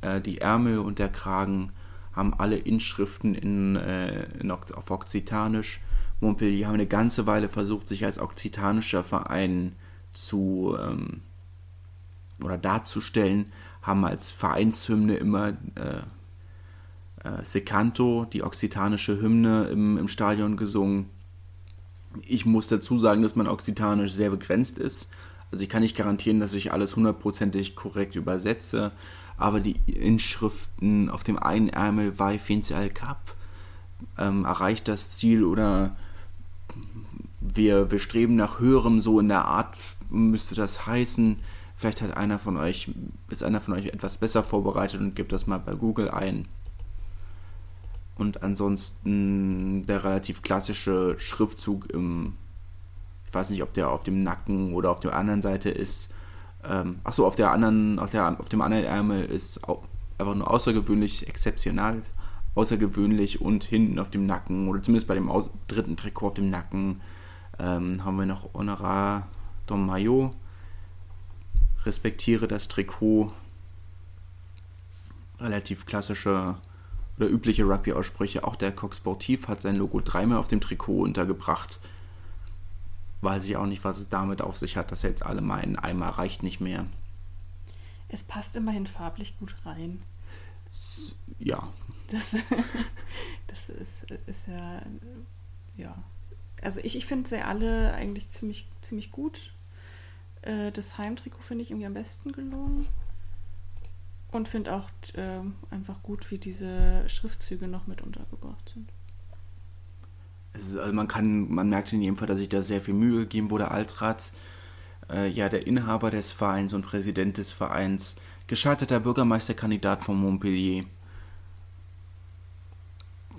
B: Äh, die Ärmel und der Kragen haben alle Inschriften in, äh, in, auf Okzitanisch. Montpellier haben eine ganze Weile versucht, sich als okzitanischer Verein zu ähm, oder darzustellen, haben als Vereinshymne immer äh, äh, Secanto, die okzitanische Hymne im, im Stadion gesungen. Ich muss dazu sagen, dass mein Okzitanisch sehr begrenzt ist. Also ich kann nicht garantieren, dass ich alles hundertprozentig korrekt übersetze, aber die Inschriften auf dem einen Ärmel Vai Finzi al Cap ähm, erreicht das Ziel oder wir, wir streben nach höherem, so in der Art müsste das heißen. Vielleicht hat einer von euch, ist einer von euch etwas besser vorbereitet und gibt das mal bei Google ein. Und ansonsten der relativ klassische Schriftzug im, ich weiß nicht, ob der auf dem Nacken oder auf der anderen Seite ist. Ähm, achso, auf der anderen, auf, der, auf dem anderen Ärmel ist einfach nur außergewöhnlich, exzeptional, außergewöhnlich und hinten auf dem Nacken oder zumindest bei dem dritten Trikot auf dem Nacken ähm, haben wir noch Honorar Dom Maillot. Respektiere das Trikot. Relativ klassische oder übliche Rugby-Aussprüche. Auch der Coq Sportif hat sein Logo dreimal auf dem Trikot untergebracht. Weiß ich auch nicht, was es damit auf sich hat, dass jetzt alle meinen, einmal reicht nicht mehr.
C: Es passt immerhin farblich gut rein.
B: Ja.
C: Das, das ist, ist ja, ja. Also ich, ich finde sie alle eigentlich ziemlich, ziemlich gut. Äh, das Heimtrikot finde ich irgendwie am besten gelungen. Und finde auch äh, einfach gut, wie diese Schriftzüge noch mit untergebracht sind.
B: Ist, also man kann, man merkt in jedem Fall, dass sich da sehr viel Mühe gegeben wurde. Altrat, äh, ja, der Inhaber des Vereins und Präsident des Vereins, gescheiterter Bürgermeisterkandidat von Montpellier.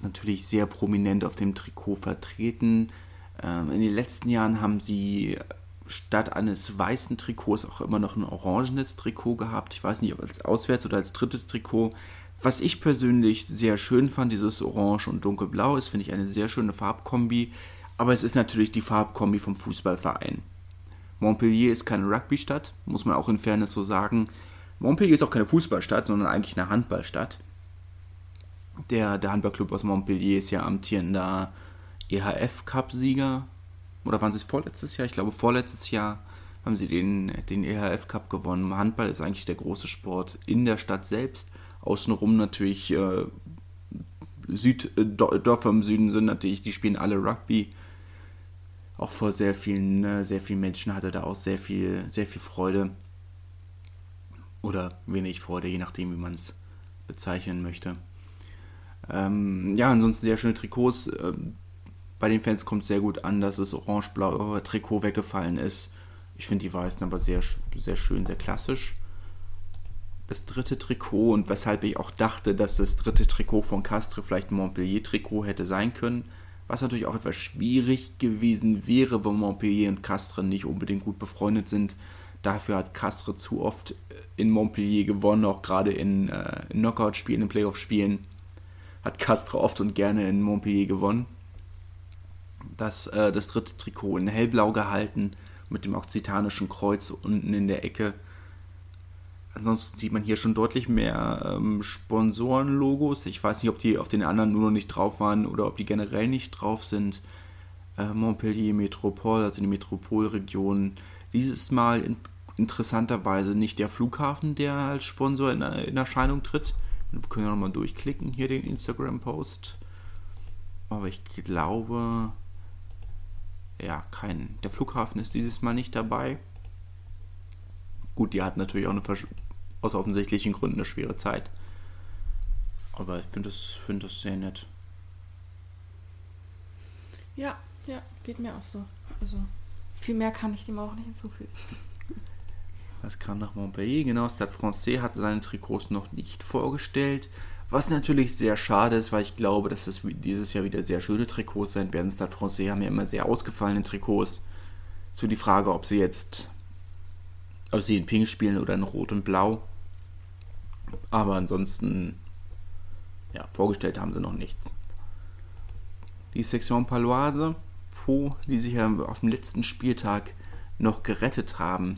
B: Natürlich sehr prominent auf dem Trikot vertreten. Ähm, in den letzten Jahren haben sie statt eines weißen Trikots auch immer noch ein orangenes Trikot gehabt. Ich weiß nicht, ob als Auswärts- oder als drittes Trikot. Was ich persönlich sehr schön fand, dieses Orange und Dunkelblau, ist, finde ich, eine sehr schöne Farbkombi. Aber es ist natürlich die Farbkombi vom Fußballverein. Montpellier ist keine Rugby-Stadt, muss man auch in Fairness so sagen. Montpellier ist auch keine Fußballstadt, sondern eigentlich eine Handballstadt. Der, der Handballclub aus Montpellier ist ja amtierender EHF-Cup-Sieger oder waren sie es vorletztes Jahr? Ich glaube, vorletztes Jahr haben sie den, den EHF Cup gewonnen. Handball ist eigentlich der große Sport in der Stadt selbst. Außenrum natürlich äh, Süd, äh, Dörfer im Süden sind natürlich, die spielen alle Rugby. Auch vor sehr vielen, äh, sehr vielen Menschen hatte da auch sehr viel, sehr viel Freude. Oder wenig Freude, je nachdem, wie man es bezeichnen möchte. Ähm, ja, ansonsten sehr schöne Trikots. Ähm, bei den Fans kommt sehr gut an, dass das orange-blaue Trikot weggefallen ist. Ich finde die weißen aber sehr, sehr schön, sehr klassisch. Das dritte Trikot und weshalb ich auch dachte, dass das dritte Trikot von Castre vielleicht ein Montpellier-Trikot hätte sein können. Was natürlich auch etwas schwierig gewesen wäre, weil Montpellier und Castre nicht unbedingt gut befreundet sind. Dafür hat Castre zu oft in Montpellier gewonnen, auch gerade in, äh, in Knockout-Spielen, in Playoff-Spielen. Hat Castre oft und gerne in Montpellier gewonnen das, äh, das dritte Trikot in hellblau gehalten mit dem okzitanischen Kreuz unten in der Ecke. Ansonsten sieht man hier schon deutlich mehr ähm, Sponsorenlogos. Ich weiß nicht, ob die auf den anderen nur noch nicht drauf waren oder ob die generell nicht drauf sind. Äh, Montpellier Metropole, also die Metropolregion. Dieses Mal in, interessanterweise nicht der Flughafen, der als Sponsor in, in Erscheinung tritt. Wir können ja nochmal durchklicken, hier den Instagram-Post. Aber ich glaube, ja, kein. Der Flughafen ist dieses Mal nicht dabei. Gut, die hat natürlich auch eine, aus offensichtlichen Gründen eine schwere Zeit. Aber ich finde das, find das sehr nett.
C: Ja, ja, geht mir auch so. Also viel mehr kann ich dem auch nicht hinzufügen.
B: Das kam nach Montpellier, genau. Stade Francais hat seine Trikots noch nicht vorgestellt. Was natürlich sehr schade ist, weil ich glaube, dass es dieses Jahr wieder sehr schöne Trikots sein werden. Stade Francais haben ja immer sehr ausgefallene Trikots. So die Frage, ob sie jetzt, ob sie in Pink spielen oder in Rot und Blau. Aber ansonsten, ja, vorgestellt haben sie noch nichts. Die Section Paloise, Po, die sich ja auf dem letzten Spieltag noch gerettet haben.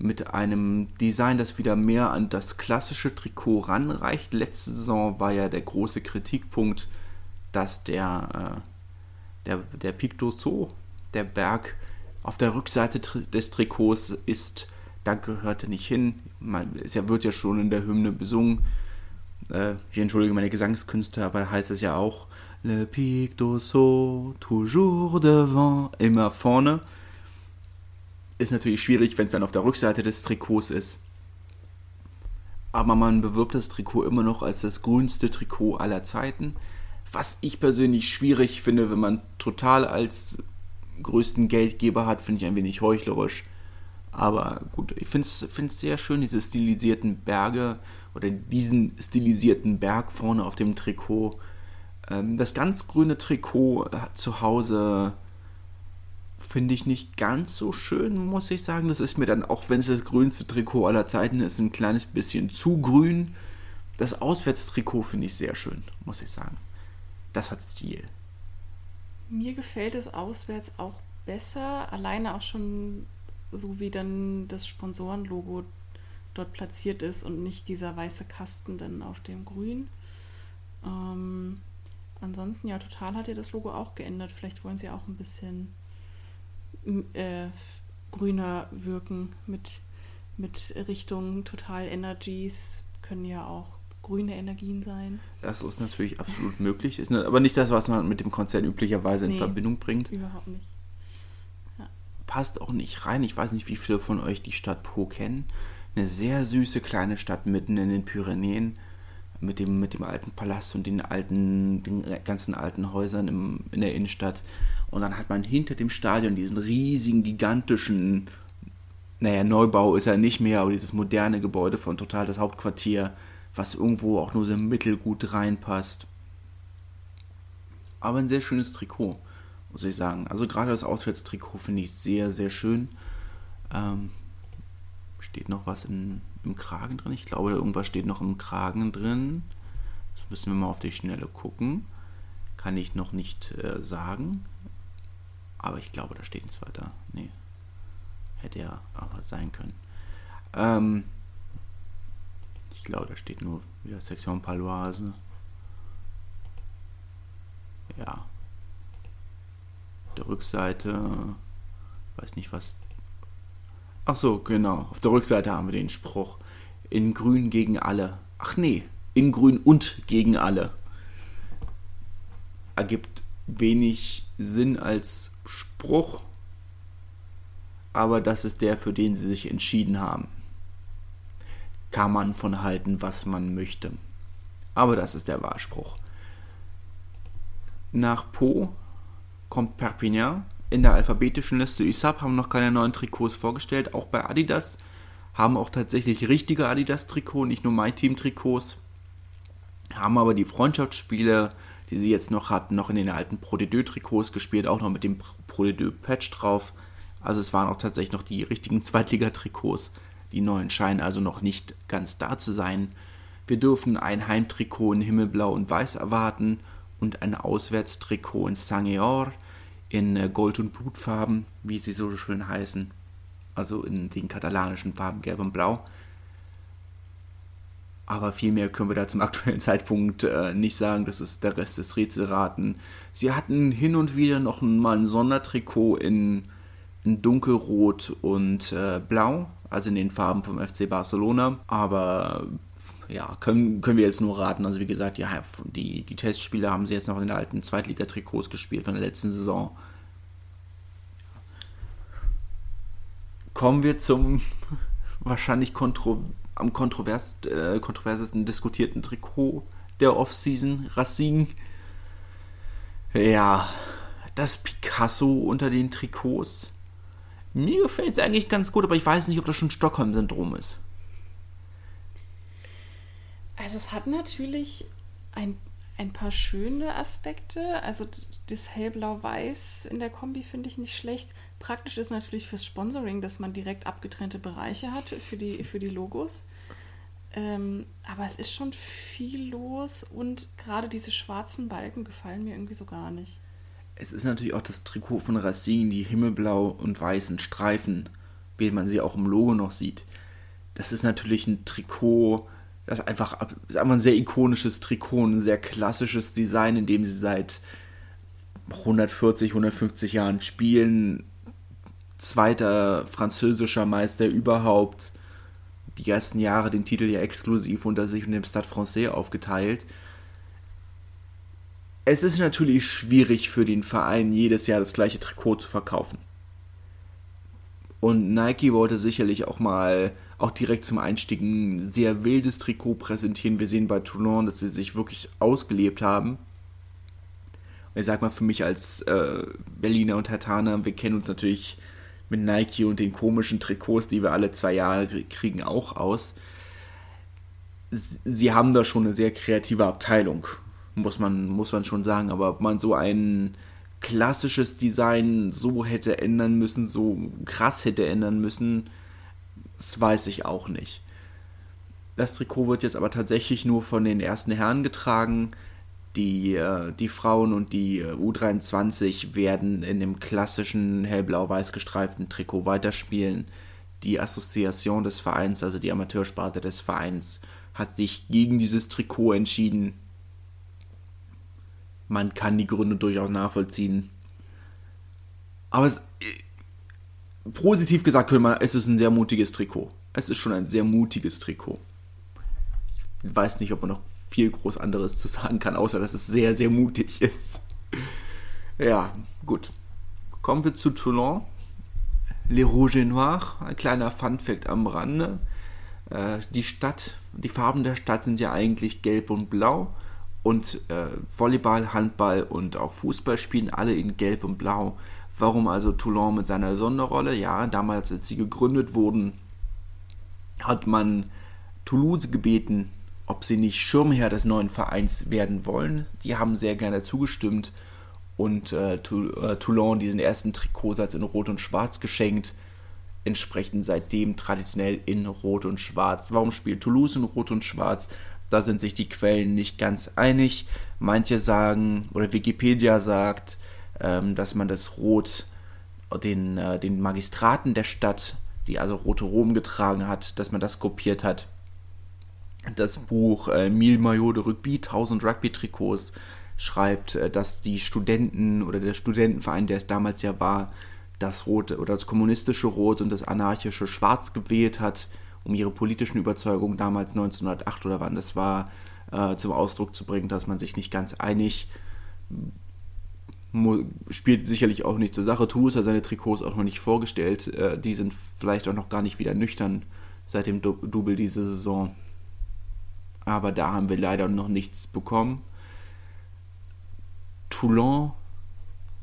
B: Mit einem Design, das wieder mehr an das klassische Trikot ranreicht. Letzte Saison war ja der große Kritikpunkt, dass der, äh, der, der Pic d'Ossau, der Berg auf der Rückseite des Trikots ist, da gehörte nicht hin. Man, es wird ja schon in der Hymne besungen. Äh, ich entschuldige meine Gesangskünste, aber da heißt es ja auch Le Pic d'Ossau, toujours devant, immer vorne. Ist natürlich schwierig, wenn es dann auf der Rückseite des Trikots ist. Aber man bewirbt das Trikot immer noch als das grünste Trikot aller Zeiten. Was ich persönlich schwierig finde, wenn man total als größten Geldgeber hat, finde ich ein wenig heuchlerisch. Aber gut, ich finde es sehr schön, diese stilisierten Berge oder diesen stilisierten Berg vorne auf dem Trikot. Ähm, das ganz grüne Trikot zu Hause finde ich nicht ganz so schön, muss ich sagen. Das ist mir dann, auch wenn es das grünste Trikot aller Zeiten ist, ein kleines bisschen zu grün. Das Auswärtstrikot finde ich sehr schön, muss ich sagen. Das hat Stil.
C: Mir gefällt es auswärts auch besser, alleine auch schon so wie dann das Sponsorenlogo dort platziert ist und nicht dieser weiße Kasten dann auf dem Grün. Ähm, ansonsten, ja, total hat ja das Logo auch geändert. Vielleicht wollen sie auch ein bisschen äh, grüner wirken mit, mit Richtung Total Energies. Können ja auch grüne Energien sein.
B: Das ist natürlich absolut möglich, ist aber nicht das, was man mit dem Konzern üblicherweise in nee, Verbindung bringt.
C: Überhaupt nicht.
B: Ja. Passt auch nicht rein. Ich weiß nicht, wie viele von euch die Stadt Po kennen. Eine sehr süße kleine Stadt mitten in den Pyrenäen mit dem, mit dem alten Palast und den alten, den ganzen alten Häusern im, in der Innenstadt. Und dann hat man hinter dem Stadion diesen riesigen, gigantischen, naja, Neubau ist er nicht mehr, aber dieses moderne Gebäude von Total, das Hauptquartier, was irgendwo auch nur so mittelgut reinpasst. Aber ein sehr schönes Trikot, muss ich sagen. Also gerade das Auswärtstrikot finde ich sehr, sehr schön. Ähm, steht noch was in, im Kragen drin? Ich glaube, irgendwas steht noch im Kragen drin. Das müssen wir mal auf die Schnelle gucken. Kann ich noch nicht äh, sagen. Aber ich glaube, da steht ein zweiter. Nee. Hätte ja aber sein können. Ähm, ich glaube, da steht nur wieder Sektion Paloise. Ja. Der Rückseite. Weiß nicht, was. Ach so, genau. Auf der Rückseite haben wir den Spruch. In Grün gegen alle. Ach nee, in Grün und gegen alle. Ergibt wenig Sinn als Spruch, aber das ist der, für den sie sich entschieden haben. Kann man von halten, was man möchte. Aber das ist der Wahrspruch. Nach Po kommt Perpignan. In der alphabetischen Liste USAP haben noch keine neuen Trikots vorgestellt. Auch bei Adidas haben auch tatsächlich richtige Adidas-Trikots, nicht nur My Team-Trikots. Haben aber die Freundschaftsspiele die sie jetzt noch hatten, noch in den alten Pro de Deux Trikots gespielt, auch noch mit dem Pro de Deux Patch drauf. Also es waren auch tatsächlich noch die richtigen Zweitligatrikots. Die neuen scheinen also noch nicht ganz da zu sein. Wir dürfen ein Heimtrikot in Himmelblau und Weiß erwarten und ein Auswärtstrikot in Sangeor in äh, Gold- und Blutfarben, wie sie so schön heißen. Also in den katalanischen Farben Gelb und Blau. Aber viel mehr können wir da zum aktuellen Zeitpunkt äh, nicht sagen. Das ist der Rest des Rätselraten. Sie hatten hin und wieder noch mal ein Sondertrikot in, in dunkelrot und äh, blau, also in den Farben vom FC Barcelona. Aber ja, können, können wir jetzt nur raten. Also wie gesagt, ja, die, die Testspiele haben sie jetzt noch in den alten Zweitligatrikots gespielt von der letzten Saison. Kommen wir zum wahrscheinlich kontro am kontrovers, äh, kontroversesten diskutierten Trikot der Offseason, Racing. Ja, das Picasso unter den Trikots. Mir gefällt es eigentlich ganz gut, aber ich weiß nicht, ob das schon Stockholm-Syndrom ist.
C: Also es hat natürlich ein, ein paar schöne Aspekte. Also das hellblau-weiß in der Kombi finde ich nicht schlecht. Praktisch ist natürlich fürs Sponsoring, dass man direkt abgetrennte Bereiche hat für die, für die Logos. Ähm, aber es ist schon viel los und gerade diese schwarzen Balken gefallen mir irgendwie so gar nicht.
B: Es ist natürlich auch das Trikot von Racine, die himmelblau und weißen Streifen wie man sie auch im Logo noch sieht. Das ist natürlich ein Trikot, das einfach, ist einfach ein sehr ikonisches Trikot, ein sehr klassisches Design, in dem sie seit 140, 150 Jahren spielen. Zweiter französischer Meister überhaupt. Die ersten Jahre den Titel ja exklusiv unter sich und dem Stade Francais aufgeteilt. Es ist natürlich schwierig für den Verein, jedes Jahr das gleiche Trikot zu verkaufen. Und Nike wollte sicherlich auch mal, auch direkt zum Einstieg, ein sehr wildes Trikot präsentieren. Wir sehen bei Toulon, dass sie sich wirklich ausgelebt haben. Ich sag mal, für mich als äh, Berliner und Hertaner, wir kennen uns natürlich mit Nike und den komischen Trikots, die wir alle zwei Jahre kriegen, auch aus. Sie haben da schon eine sehr kreative Abteilung, muss man, muss man schon sagen. Aber ob man so ein klassisches Design so hätte ändern müssen, so krass hätte ändern müssen, das weiß ich auch nicht. Das Trikot wird jetzt aber tatsächlich nur von den ersten Herren getragen. Die, äh, die Frauen und die äh, U23 werden in dem klassischen hellblau-weiß gestreiften Trikot weiterspielen. Die Assoziation des Vereins, also die Amateursparte des Vereins, hat sich gegen dieses Trikot entschieden. Man kann die Gründe durchaus nachvollziehen. Aber es, äh, positiv gesagt könnte man, es ist ein sehr mutiges Trikot. Es ist schon ein sehr mutiges Trikot. Ich weiß nicht, ob man noch viel groß anderes zu sagen kann, außer dass es sehr, sehr mutig ist. Ja, gut. Kommen wir zu Toulon. Les Rouges et Noirs, ein kleiner Funfact am Rande. Äh, die Stadt, die Farben der Stadt sind ja eigentlich gelb und blau. Und äh, Volleyball, Handball und auch Fußball spielen alle in gelb und blau. Warum also Toulon mit seiner Sonderrolle? Ja, damals, als sie gegründet wurden, hat man Toulouse gebeten, ob sie nicht Schirmherr des neuen Vereins werden wollen. Die haben sehr gerne zugestimmt und äh, äh, Toulon diesen ersten Trikotsatz in Rot und Schwarz geschenkt. Entsprechend seitdem traditionell in Rot und Schwarz. Warum spielt Toulouse in Rot und Schwarz? Da sind sich die Quellen nicht ganz einig. Manche sagen, oder Wikipedia sagt, ähm, dass man das Rot den, äh, den Magistraten der Stadt, die also rote Rom getragen hat, dass man das kopiert hat das Buch äh, Mille Maillot Rugby, 1000 Rugby-Trikots, schreibt, äh, dass die Studenten oder der Studentenverein, der es damals ja war, das rote oder das kommunistische Rot und das anarchische Schwarz gewählt hat, um ihre politischen Überzeugungen damals 1908 oder wann das war, äh, zum Ausdruck zu bringen, dass man sich nicht ganz einig spielt sicherlich auch nicht zur Sache. Toulouse hat seine Trikots auch noch nicht vorgestellt. Äh, die sind vielleicht auch noch gar nicht wieder nüchtern seit dem Double diese Saison aber da haben wir leider noch nichts bekommen. Toulon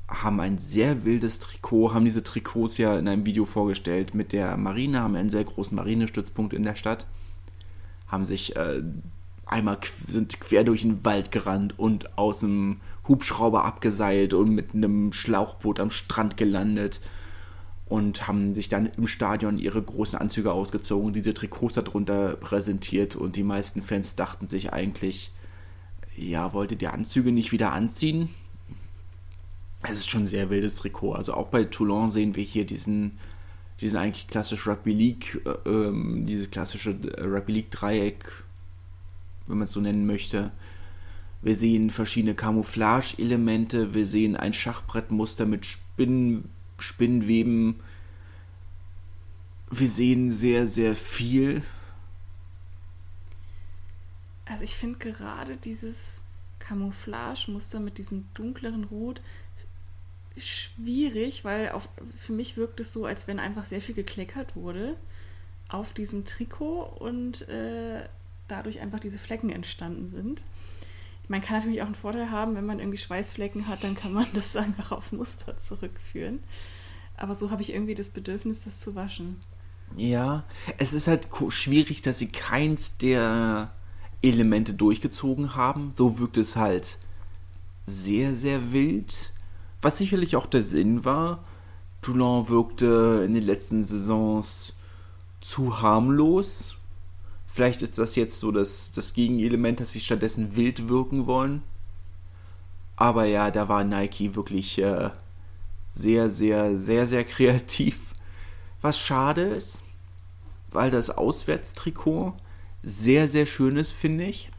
B: haben ein sehr wildes Trikot, haben diese Trikots ja in einem Video vorgestellt mit der Marine, haben einen sehr großen Marinestützpunkt in der Stadt, haben sich äh, einmal sind quer durch den Wald gerannt und aus dem Hubschrauber abgeseilt und mit einem Schlauchboot am Strand gelandet und haben sich dann im Stadion ihre großen Anzüge ausgezogen, diese Trikots darunter präsentiert und die meisten Fans dachten sich eigentlich, ja, wolltet ihr Anzüge nicht wieder anziehen? Es ist schon ein sehr wildes Trikot. Also auch bei Toulon sehen wir hier diesen, diesen eigentlich klassischen Rugby League, äh, ähm, dieses klassische Rugby League Dreieck, wenn man es so nennen möchte. Wir sehen verschiedene Camouflage-Elemente, wir sehen ein Schachbrettmuster mit Spinnen Spinnweben. Wir sehen sehr, sehr viel.
C: Also ich finde gerade dieses Camouflage-Muster mit diesem dunkleren Rot schwierig, weil auf, für mich wirkt es so, als wenn einfach sehr viel gekleckert wurde auf diesem Trikot und äh, dadurch einfach diese Flecken entstanden sind. Man kann natürlich auch einen Vorteil haben, wenn man irgendwie Schweißflecken hat, dann kann man das einfach aufs Muster zurückführen. Aber so habe ich irgendwie das Bedürfnis, das zu waschen.
B: Ja, es ist halt schwierig, dass sie keins der Elemente durchgezogen haben. So wirkt es halt sehr, sehr wild. Was sicherlich auch der Sinn war. Toulon wirkte in den letzten Saisons zu harmlos. Vielleicht ist das jetzt so das, das Gegenelement, dass sie stattdessen wild wirken wollen. Aber ja, da war Nike wirklich äh, sehr, sehr, sehr, sehr kreativ. Was schade ist, weil das Auswärtstrikot sehr, sehr schön ist, finde ich.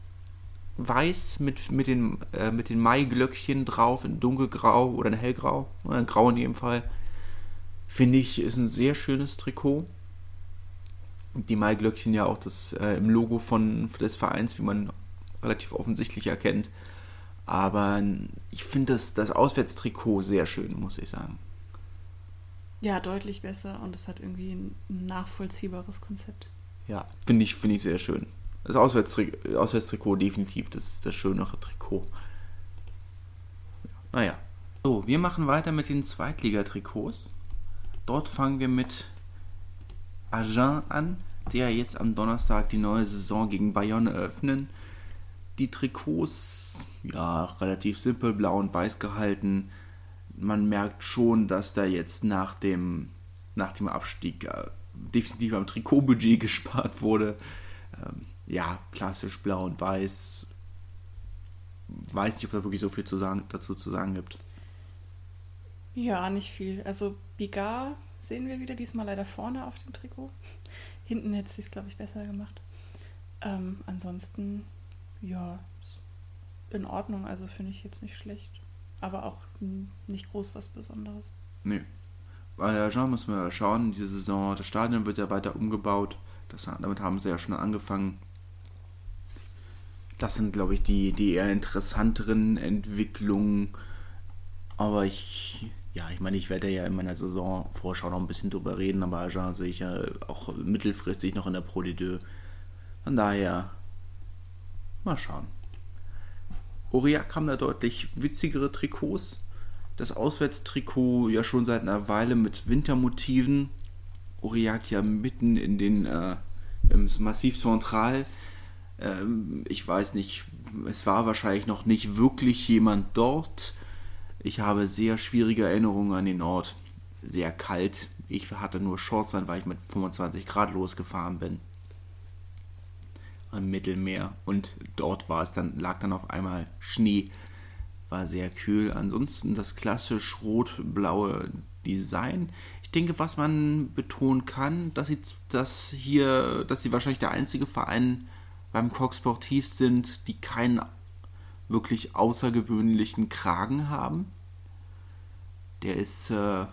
B: Weiß mit, mit den, äh, mit den Maiglöckchen drauf in dunkelgrau oder in hellgrau, oder in grau in jedem Fall. Finde ich, ist ein sehr schönes Trikot. Die Maiglöckchen ja auch das äh, im Logo von, des Vereins, wie man relativ offensichtlich erkennt. Aber ich finde das, das Auswärtstrikot sehr schön, muss ich sagen.
C: Ja, deutlich besser und es hat irgendwie ein nachvollziehbares Konzept.
B: Ja, finde ich, find ich sehr schön. Das Auswärtstrikot, Auswärtstrikot definitiv das, das schönere Trikot. Ja, naja. So, wir machen weiter mit den Zweitligatrikots. Dort fangen wir mit Agen an, der jetzt am Donnerstag die neue Saison gegen Bayonne eröffnen. Die Trikots, ja, relativ simpel, blau und weiß gehalten man merkt schon, dass da jetzt nach dem, nach dem Abstieg äh, definitiv am Trikotbudget gespart wurde. Ähm, ja, klassisch blau und weiß. Weiß nicht, ob da wirklich so viel zu sagen, dazu zu sagen gibt.
C: Ja, nicht viel. Also Bigard sehen wir wieder, diesmal leider vorne auf dem Trikot. Hinten hätte sie es, glaube ich, besser gemacht. Ähm, ansonsten, ja, in Ordnung, also finde ich jetzt nicht schlecht aber auch nicht groß was Besonderes.
B: Nee. Bei Agen müssen wir schauen, diese Saison, das Stadion wird ja weiter umgebaut. Das, damit haben sie ja schon angefangen. Das sind, glaube ich, die, die eher interessanteren Entwicklungen. Aber ich, ja, ich meine, ich werde ja in meiner Saisonvorschau noch ein bisschen drüber reden, aber Agen sehe ich ja auch mittelfristig noch in der Pro D2. Von daher, mal schauen. Aurillac haben da deutlich witzigere Trikots. Das Auswärtstrikot ja schon seit einer Weile mit Wintermotiven. Aurillac ja mitten in den äh, im Massiv Central. Ähm, ich weiß nicht, es war wahrscheinlich noch nicht wirklich jemand dort. Ich habe sehr schwierige Erinnerungen an den Ort. Sehr kalt. Ich hatte nur Shorts an, weil ich mit 25 Grad losgefahren bin am Mittelmeer und dort war es dann, lag dann auf einmal Schnee. War sehr kühl. Ansonsten das klassisch rot-blaue Design. Ich denke, was man betonen kann, dass sie dass hier, dass sie wahrscheinlich der einzige Verein beim Coq Sportiv sind, die keinen wirklich außergewöhnlichen Kragen haben. Der ist äh,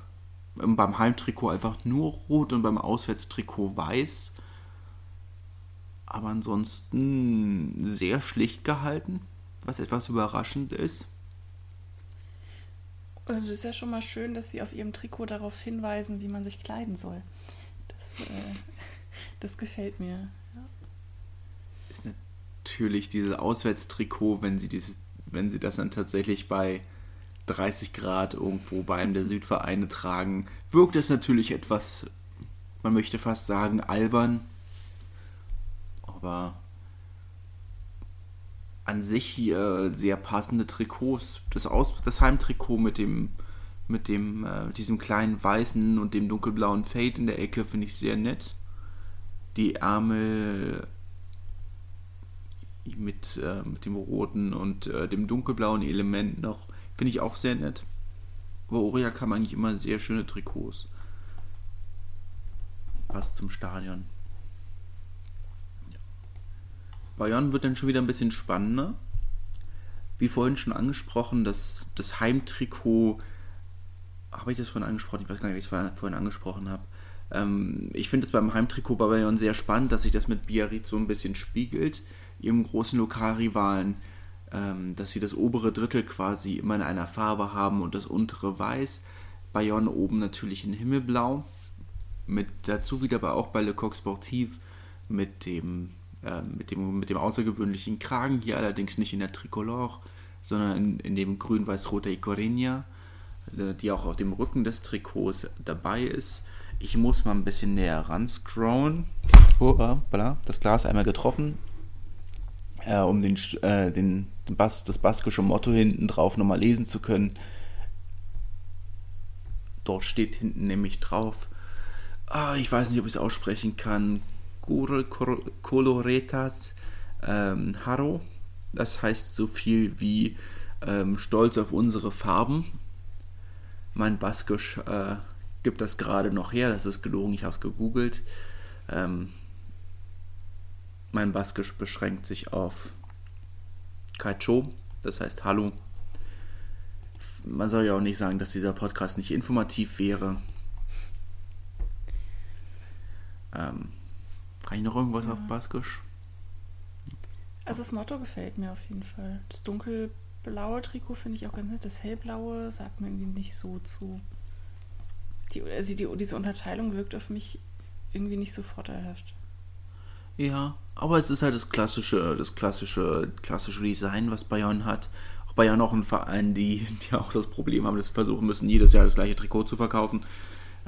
B: beim Heimtrikot einfach nur rot und beim Auswärtstrikot weiß aber ansonsten sehr schlicht gehalten, was etwas überraschend ist.
C: Also es ist ja schon mal schön, dass Sie auf Ihrem Trikot darauf hinweisen, wie man sich kleiden soll. Das, äh, das gefällt mir. Ja.
B: Ist natürlich dieses Auswärtstrikot, wenn Sie dieses, wenn Sie das dann tatsächlich bei 30 Grad irgendwo bei einem der Südvereine tragen, wirkt es natürlich etwas, man möchte fast sagen, albern aber an sich hier sehr passende Trikots. Das, Aus das Heimtrikot mit dem mit dem äh, diesem kleinen weißen und dem dunkelblauen Fade in der Ecke finde ich sehr nett. Die Ärmel mit, äh, mit dem roten und äh, dem dunkelblauen Element noch finde ich auch sehr nett. Aber Oria kam eigentlich immer sehr schöne Trikots. Passt zum Stadion. Bayern wird dann schon wieder ein bisschen spannender. Wie vorhin schon angesprochen, das, das Heimtrikot, habe ich das vorhin angesprochen? Ich weiß gar nicht, wie ich es vorhin angesprochen habe. Ähm, ich finde es beim Heimtrikot bei Bayern sehr spannend, dass sich das mit Biarritz so ein bisschen spiegelt, ihrem großen Lokalrivalen, ähm, dass sie das obere Drittel quasi immer in einer Farbe haben und das untere weiß. Bayonne oben natürlich in Himmelblau. Mit dazu wieder aber auch bei Le Coq Sportif mit dem äh, mit, dem, mit dem außergewöhnlichen Kragen, hier allerdings nicht in der Tricolore, sondern in, in dem grün-weiß-roter Icorinha, äh, die auch auf dem Rücken des Trikots dabei ist. Ich muss mal ein bisschen näher ran scrollen. Oh, äh, voilà, das Glas einmal getroffen, äh, um den, äh, den, den Bas, das baskische Motto hinten drauf nochmal lesen zu können. Dort steht hinten nämlich drauf, ah, ich weiß nicht, ob ich es aussprechen kann, Coloretas ähm, Haro. Das heißt so viel wie ähm, Stolz auf unsere Farben. Mein Baskisch äh, gibt das gerade noch her, das ist gelogen, ich habe es gegoogelt. Ähm, mein Baskisch beschränkt sich auf Kaicho, das heißt Hallo. Man soll ja auch nicht sagen, dass dieser Podcast nicht informativ wäre. Ähm, kann ich noch irgendwas ja. auf Baskisch?
C: Also das Motto gefällt mir auf jeden Fall. Das dunkelblaue Trikot finde ich auch ganz nett. Das hellblaue sagt mir irgendwie nicht so zu. Die, also die, diese Unterteilung wirkt auf mich irgendwie nicht so vorteilhaft.
B: Ja, aber es ist halt das klassische, das klassische, klassische Design, was Bayern hat. Auch Bayern auch ein Verein, die, die auch das Problem haben, dass sie versuchen müssen, jedes Jahr das gleiche Trikot zu verkaufen.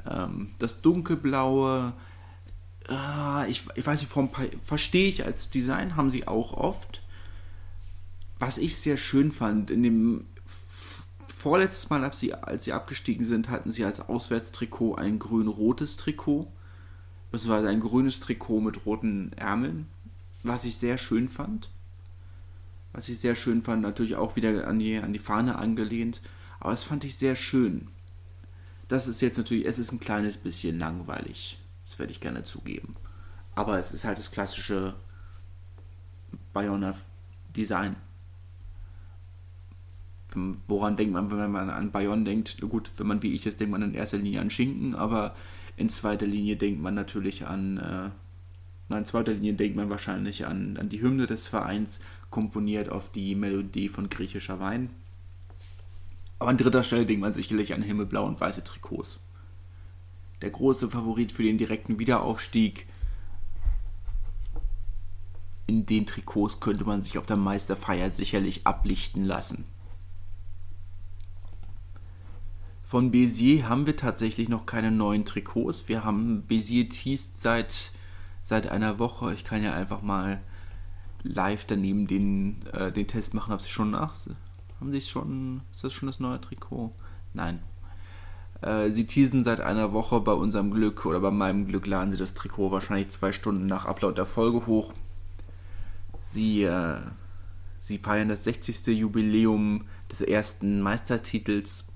B: Ähm, das dunkelblaue, äh, ich, ich weiß nicht, verstehe ich als Design, haben sie auch oft. Was ich sehr schön fand, in dem vorletztes Mal, als sie, als sie abgestiegen sind, hatten sie als Auswärtstrikot ein grün-rotes Trikot. Das war ein grünes Trikot mit roten Ärmeln, was ich sehr schön fand. Was ich sehr schön fand, natürlich auch wieder an die, an die Fahne angelehnt. Aber das fand ich sehr schön. Das ist jetzt natürlich, es ist ein kleines bisschen langweilig. Das werde ich gerne zugeben. Aber es ist halt das klassische Bayonner Design. Woran denkt man, wenn man an Bayonne denkt? Gut, wenn man wie ich ist, denkt man in erster Linie an Schinken, aber in zweiter Linie denkt man natürlich an, äh, nein, in zweiter Linie denkt man wahrscheinlich an, an die Hymne des Vereins, komponiert auf die Melodie von griechischer Wein. Aber an dritter Stelle denkt man sicherlich an himmelblau und weiße Trikots. Der große Favorit für den direkten Wiederaufstieg. In den Trikots könnte man sich auf der Meisterfeier sicherlich ablichten lassen. Von Bézier haben wir tatsächlich noch keine neuen Trikots. Wir haben Bézier teased seit, seit einer Woche. Ich kann ja einfach mal live daneben den, äh, den Test machen, ob sie schon nach. Haben sie schon. Ist das schon das neue Trikot? Nein. Äh, sie teasen seit einer Woche bei unserem Glück oder bei meinem Glück laden sie das Trikot wahrscheinlich zwei Stunden nach Upload der Folge hoch. Sie, äh, sie feiern das 60. Jubiläum des ersten Meistertitels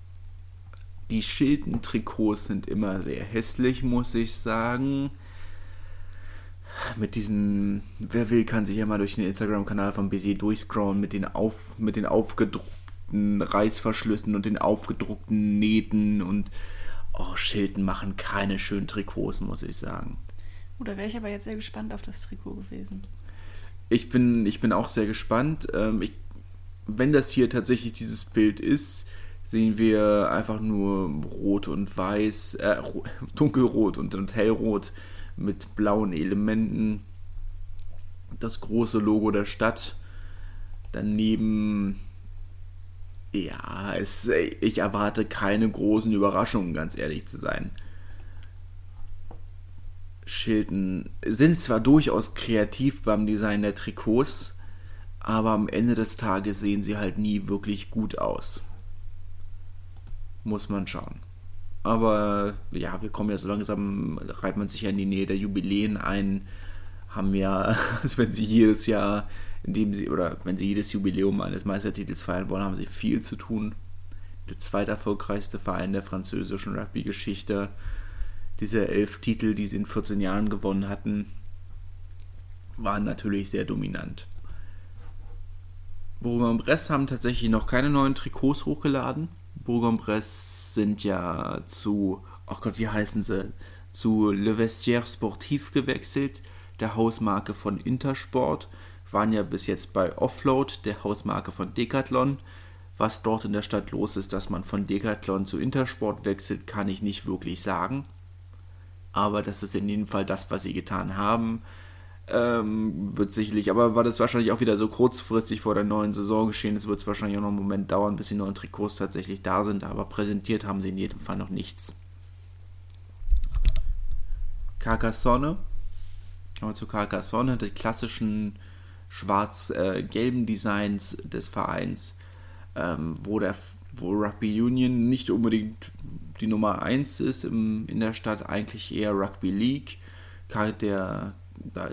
B: die Schilden-Trikots sind immer sehr hässlich, muss ich sagen. Mit diesen, wer will, kann sich ja mal durch den Instagram-Kanal von Bézier durchscrollen mit den, auf, mit den aufgedruckten Reißverschlüssen und den aufgedruckten Nähten und oh, Schilden machen keine schönen Trikots, muss ich sagen.
C: Oder wäre ich aber jetzt sehr gespannt auf das Trikot gewesen.
B: Ich bin, ich bin auch sehr gespannt. Ähm, ich, wenn das hier tatsächlich dieses Bild ist, sehen wir einfach nur rot und weiß, äh, dunkelrot und, hellrot mit blauen Elementen. Das große Logo der Stadt. Daneben, ja, es, ich erwarte keine großen Überraschungen, ganz ehrlich zu sein. Schilden sind zwar durchaus kreativ beim Design der Trikots, aber am Ende des Tages sehen sie halt nie wirklich gut aus muss man schauen. Aber ja, wir kommen ja so langsam, reibt man sich ja in die Nähe der Jubiläen ein, haben ja, als wenn sie jedes Jahr, indem sie, oder wenn sie jedes Jubiläum eines Meistertitels feiern wollen, haben sie viel zu tun. Der zweiterfolgreichste Verein der französischen Rugby-Geschichte. Diese elf Titel, die sie in 14 Jahren gewonnen hatten, waren natürlich sehr dominant. Bourg-en-Bresse haben tatsächlich noch keine neuen Trikots hochgeladen. Bourg-en-Bresse sind ja zu, ach Gott, wie heißen sie? Zu Le Vestiaire Sportif gewechselt, der Hausmarke von Intersport. Waren ja bis jetzt bei Offload, der Hausmarke von Decathlon. Was dort in der Stadt los ist, dass man von Decathlon zu Intersport wechselt, kann ich nicht wirklich sagen. Aber das ist in jedem Fall das, was sie getan haben. Ähm, wird sicherlich, aber war das wahrscheinlich auch wieder so kurzfristig vor der neuen Saison geschehen. Es wird es wahrscheinlich auch noch einen Moment dauern, bis die neuen Trikots tatsächlich da sind, aber präsentiert haben sie in jedem Fall noch nichts. Carcassonne. Kommen wir zu Carcassonne, die klassischen schwarz-gelben Designs des Vereins, ähm, wo, der, wo Rugby Union nicht unbedingt die Nummer 1 ist im, in der Stadt, eigentlich eher Rugby League. Der,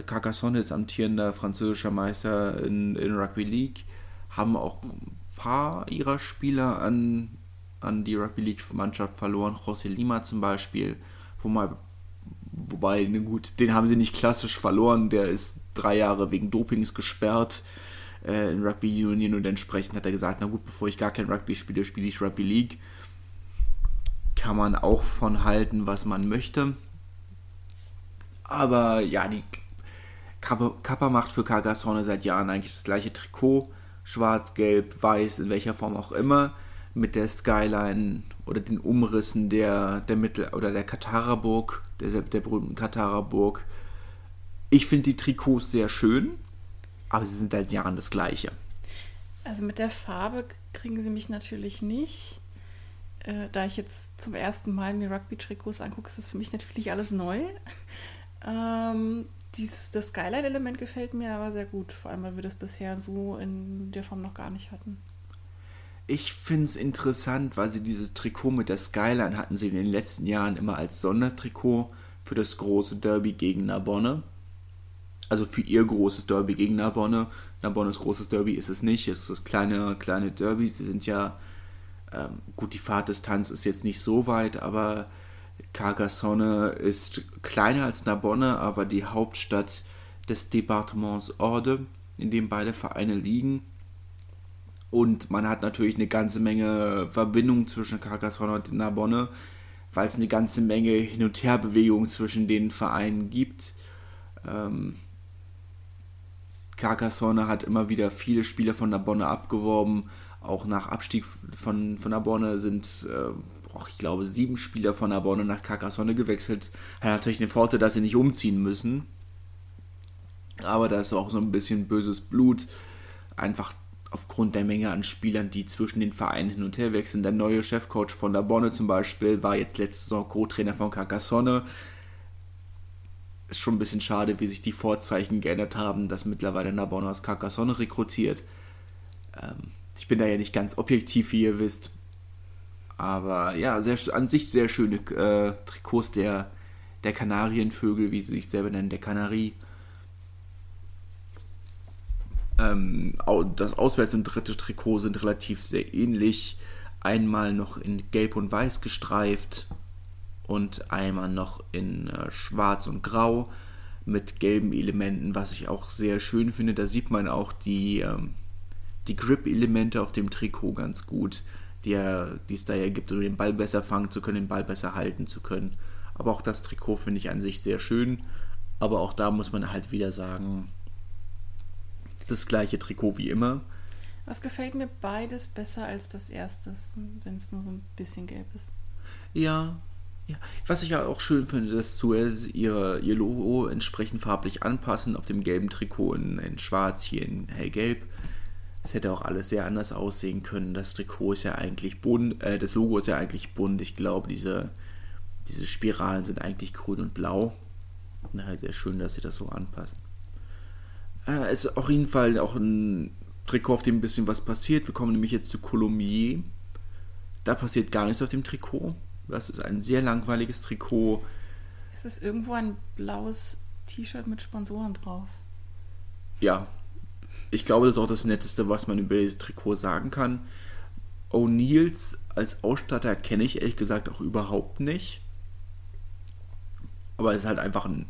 B: Carcassonne ist amtierender französischer Meister in, in Rugby League, haben auch ein paar ihrer Spieler an an die Rugby League-Mannschaft verloren. José Lima zum Beispiel, wo mal, wobei, ne gut, den haben sie nicht klassisch verloren. Der ist drei Jahre wegen Dopings gesperrt äh, in Rugby Union und entsprechend hat er gesagt, na gut, bevor ich gar kein Rugby spiele, spiele ich Rugby League. Kann man auch von halten, was man möchte. Aber ja, die Kappa macht für Carcassonne seit Jahren eigentlich das gleiche Trikot. Schwarz, Gelb, Weiß, in welcher Form auch immer. Mit der Skyline oder den Umrissen der, der Mittel- oder der Kataraburg, der, der berühmten Kataraburg. Ich finde die Trikots sehr schön, aber sie sind seit Jahren das gleiche.
C: Also mit der Farbe kriegen sie mich natürlich nicht. Äh, da ich jetzt zum ersten Mal mir Rugby-Trikots angucke, ist das für mich natürlich alles neu. Ähm, dies, das Skyline-Element gefällt mir aber sehr gut, vor allem weil wir das bisher so in der Form noch gar nicht hatten.
B: Ich finde es interessant, weil sie dieses Trikot mit der Skyline hatten sie in den letzten Jahren immer als Sondertrikot für das große Derby gegen Narbonne. Also für ihr großes Derby gegen Narbonne. Narbonnes großes Derby ist es nicht, es ist das kleine, kleine Derby. Sie sind ja, ähm, gut, die Fahrtdistanz ist jetzt nicht so weit, aber Carcassonne ist kleiner als Narbonne, aber die Hauptstadt des Departements Orde, in dem beide Vereine liegen. Und man hat natürlich eine ganze Menge Verbindungen zwischen Carcassonne und Narbonne, weil es eine ganze Menge Hin- und Herbewegung zwischen den Vereinen gibt. Ähm, Carcassonne hat immer wieder viele Spieler von Narbonne abgeworben. Auch nach Abstieg von, von Narbonne sind äh, ich glaube, sieben Spieler von Narbonne nach Carcassonne gewechselt. Hat natürlich den Vorteil, dass sie nicht umziehen müssen. Aber da ist auch so ein bisschen böses Blut. Einfach aufgrund der Menge an Spielern, die zwischen den Vereinen hin und her wechseln. Der neue Chefcoach von Narbonne zum Beispiel war jetzt letzte Saison Co-Trainer von Carcassonne. Ist schon ein bisschen schade, wie sich die Vorzeichen geändert haben, dass mittlerweile Narbonne aus Carcassonne rekrutiert. Ähm, ich bin da ja nicht ganz objektiv, wie ihr wisst. Aber ja, sehr, an sich sehr schöne äh, Trikots der, der Kanarienvögel, wie sie sich selber nennen, der Kanarie. Ähm, das Auswärts- und dritte Trikot sind relativ sehr ähnlich. Einmal noch in Gelb und Weiß gestreift und einmal noch in äh, Schwarz und Grau mit gelben Elementen, was ich auch sehr schön finde. Da sieht man auch die, ähm, die Grip-Elemente auf dem Trikot ganz gut die, er, die es da ja gibt, um den Ball besser fangen zu können, den Ball besser halten zu können. Aber auch das Trikot finde ich an sich sehr schön. Aber auch da muss man halt wieder sagen, das gleiche Trikot wie immer.
C: Was gefällt mir beides besser als das erste, wenn es nur so ein bisschen gelb ist?
B: Ja, ja. Was ich ja auch schön finde, dass Suez ihr, ihr Logo entsprechend farblich anpassen. Auf dem gelben Trikot in, in schwarz, hier in hellgelb. Es hätte auch alles sehr anders aussehen können. Das Trikot ist ja eigentlich bunt, äh, das Logo ist ja eigentlich bunt. Ich glaube, diese, diese Spiralen sind eigentlich grün und blau. Na, sehr schön, dass sie das so anpassen. Äh, es ist auf jeden Fall auch ein Trikot, auf dem ein bisschen was passiert. Wir kommen nämlich jetzt zu Colombier. Da passiert gar nichts auf dem Trikot. Das ist ein sehr langweiliges Trikot.
C: Es ist irgendwo ein blaues T-Shirt mit Sponsoren drauf.
B: Ja, ich glaube, das ist auch das Netteste, was man über dieses Trikot sagen kann. O'Neills als Ausstatter kenne ich ehrlich gesagt auch überhaupt nicht. Aber es ist halt einfach ein.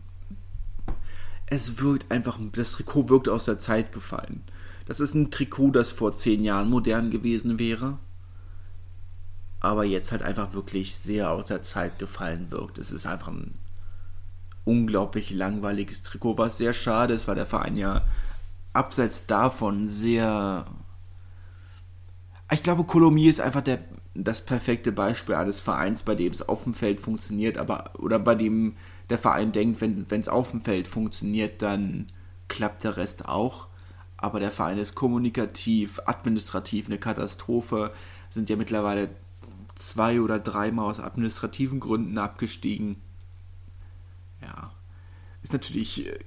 B: Es wirkt einfach. Das Trikot wirkt aus der Zeit gefallen. Das ist ein Trikot, das vor zehn Jahren modern gewesen wäre. Aber jetzt halt einfach wirklich sehr aus der Zeit gefallen wirkt. Es ist einfach ein unglaublich langweiliges Trikot, was sehr schade ist, weil der Verein ja abseits davon sehr. Ich glaube, Colomiers ist einfach der, das perfekte Beispiel eines Vereins, bei dem es auf dem Feld funktioniert, aber oder bei dem der Verein denkt, wenn es auf dem Feld funktioniert, dann klappt der Rest auch. Aber der Verein ist kommunikativ, administrativ eine Katastrophe, sind ja mittlerweile zwei oder dreimal aus administrativen Gründen abgestiegen. Ja, ist natürlich äh,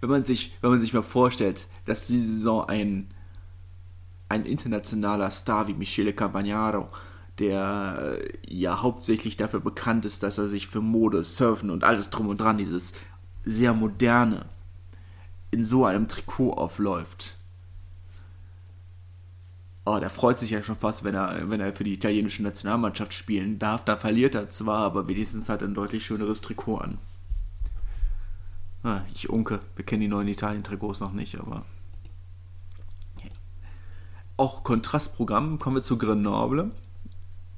B: wenn man sich, wenn man sich mal vorstellt, dass diese Saison ein, ein internationaler Star wie Michele Campagnaro, der äh, ja hauptsächlich dafür bekannt ist, dass er sich für Mode, Surfen und alles drum und dran, dieses sehr moderne, in so einem Trikot aufläuft. Oh, der freut sich ja schon fast, wenn er, wenn er für die italienische Nationalmannschaft spielen darf. Da verliert er zwar, aber wenigstens hat er ein deutlich schöneres Trikot an. Ah, ich unke. Wir kennen die neuen Italien-Trikots noch nicht, aber. Auch Kontrastprogramm kommen wir zu Grenoble.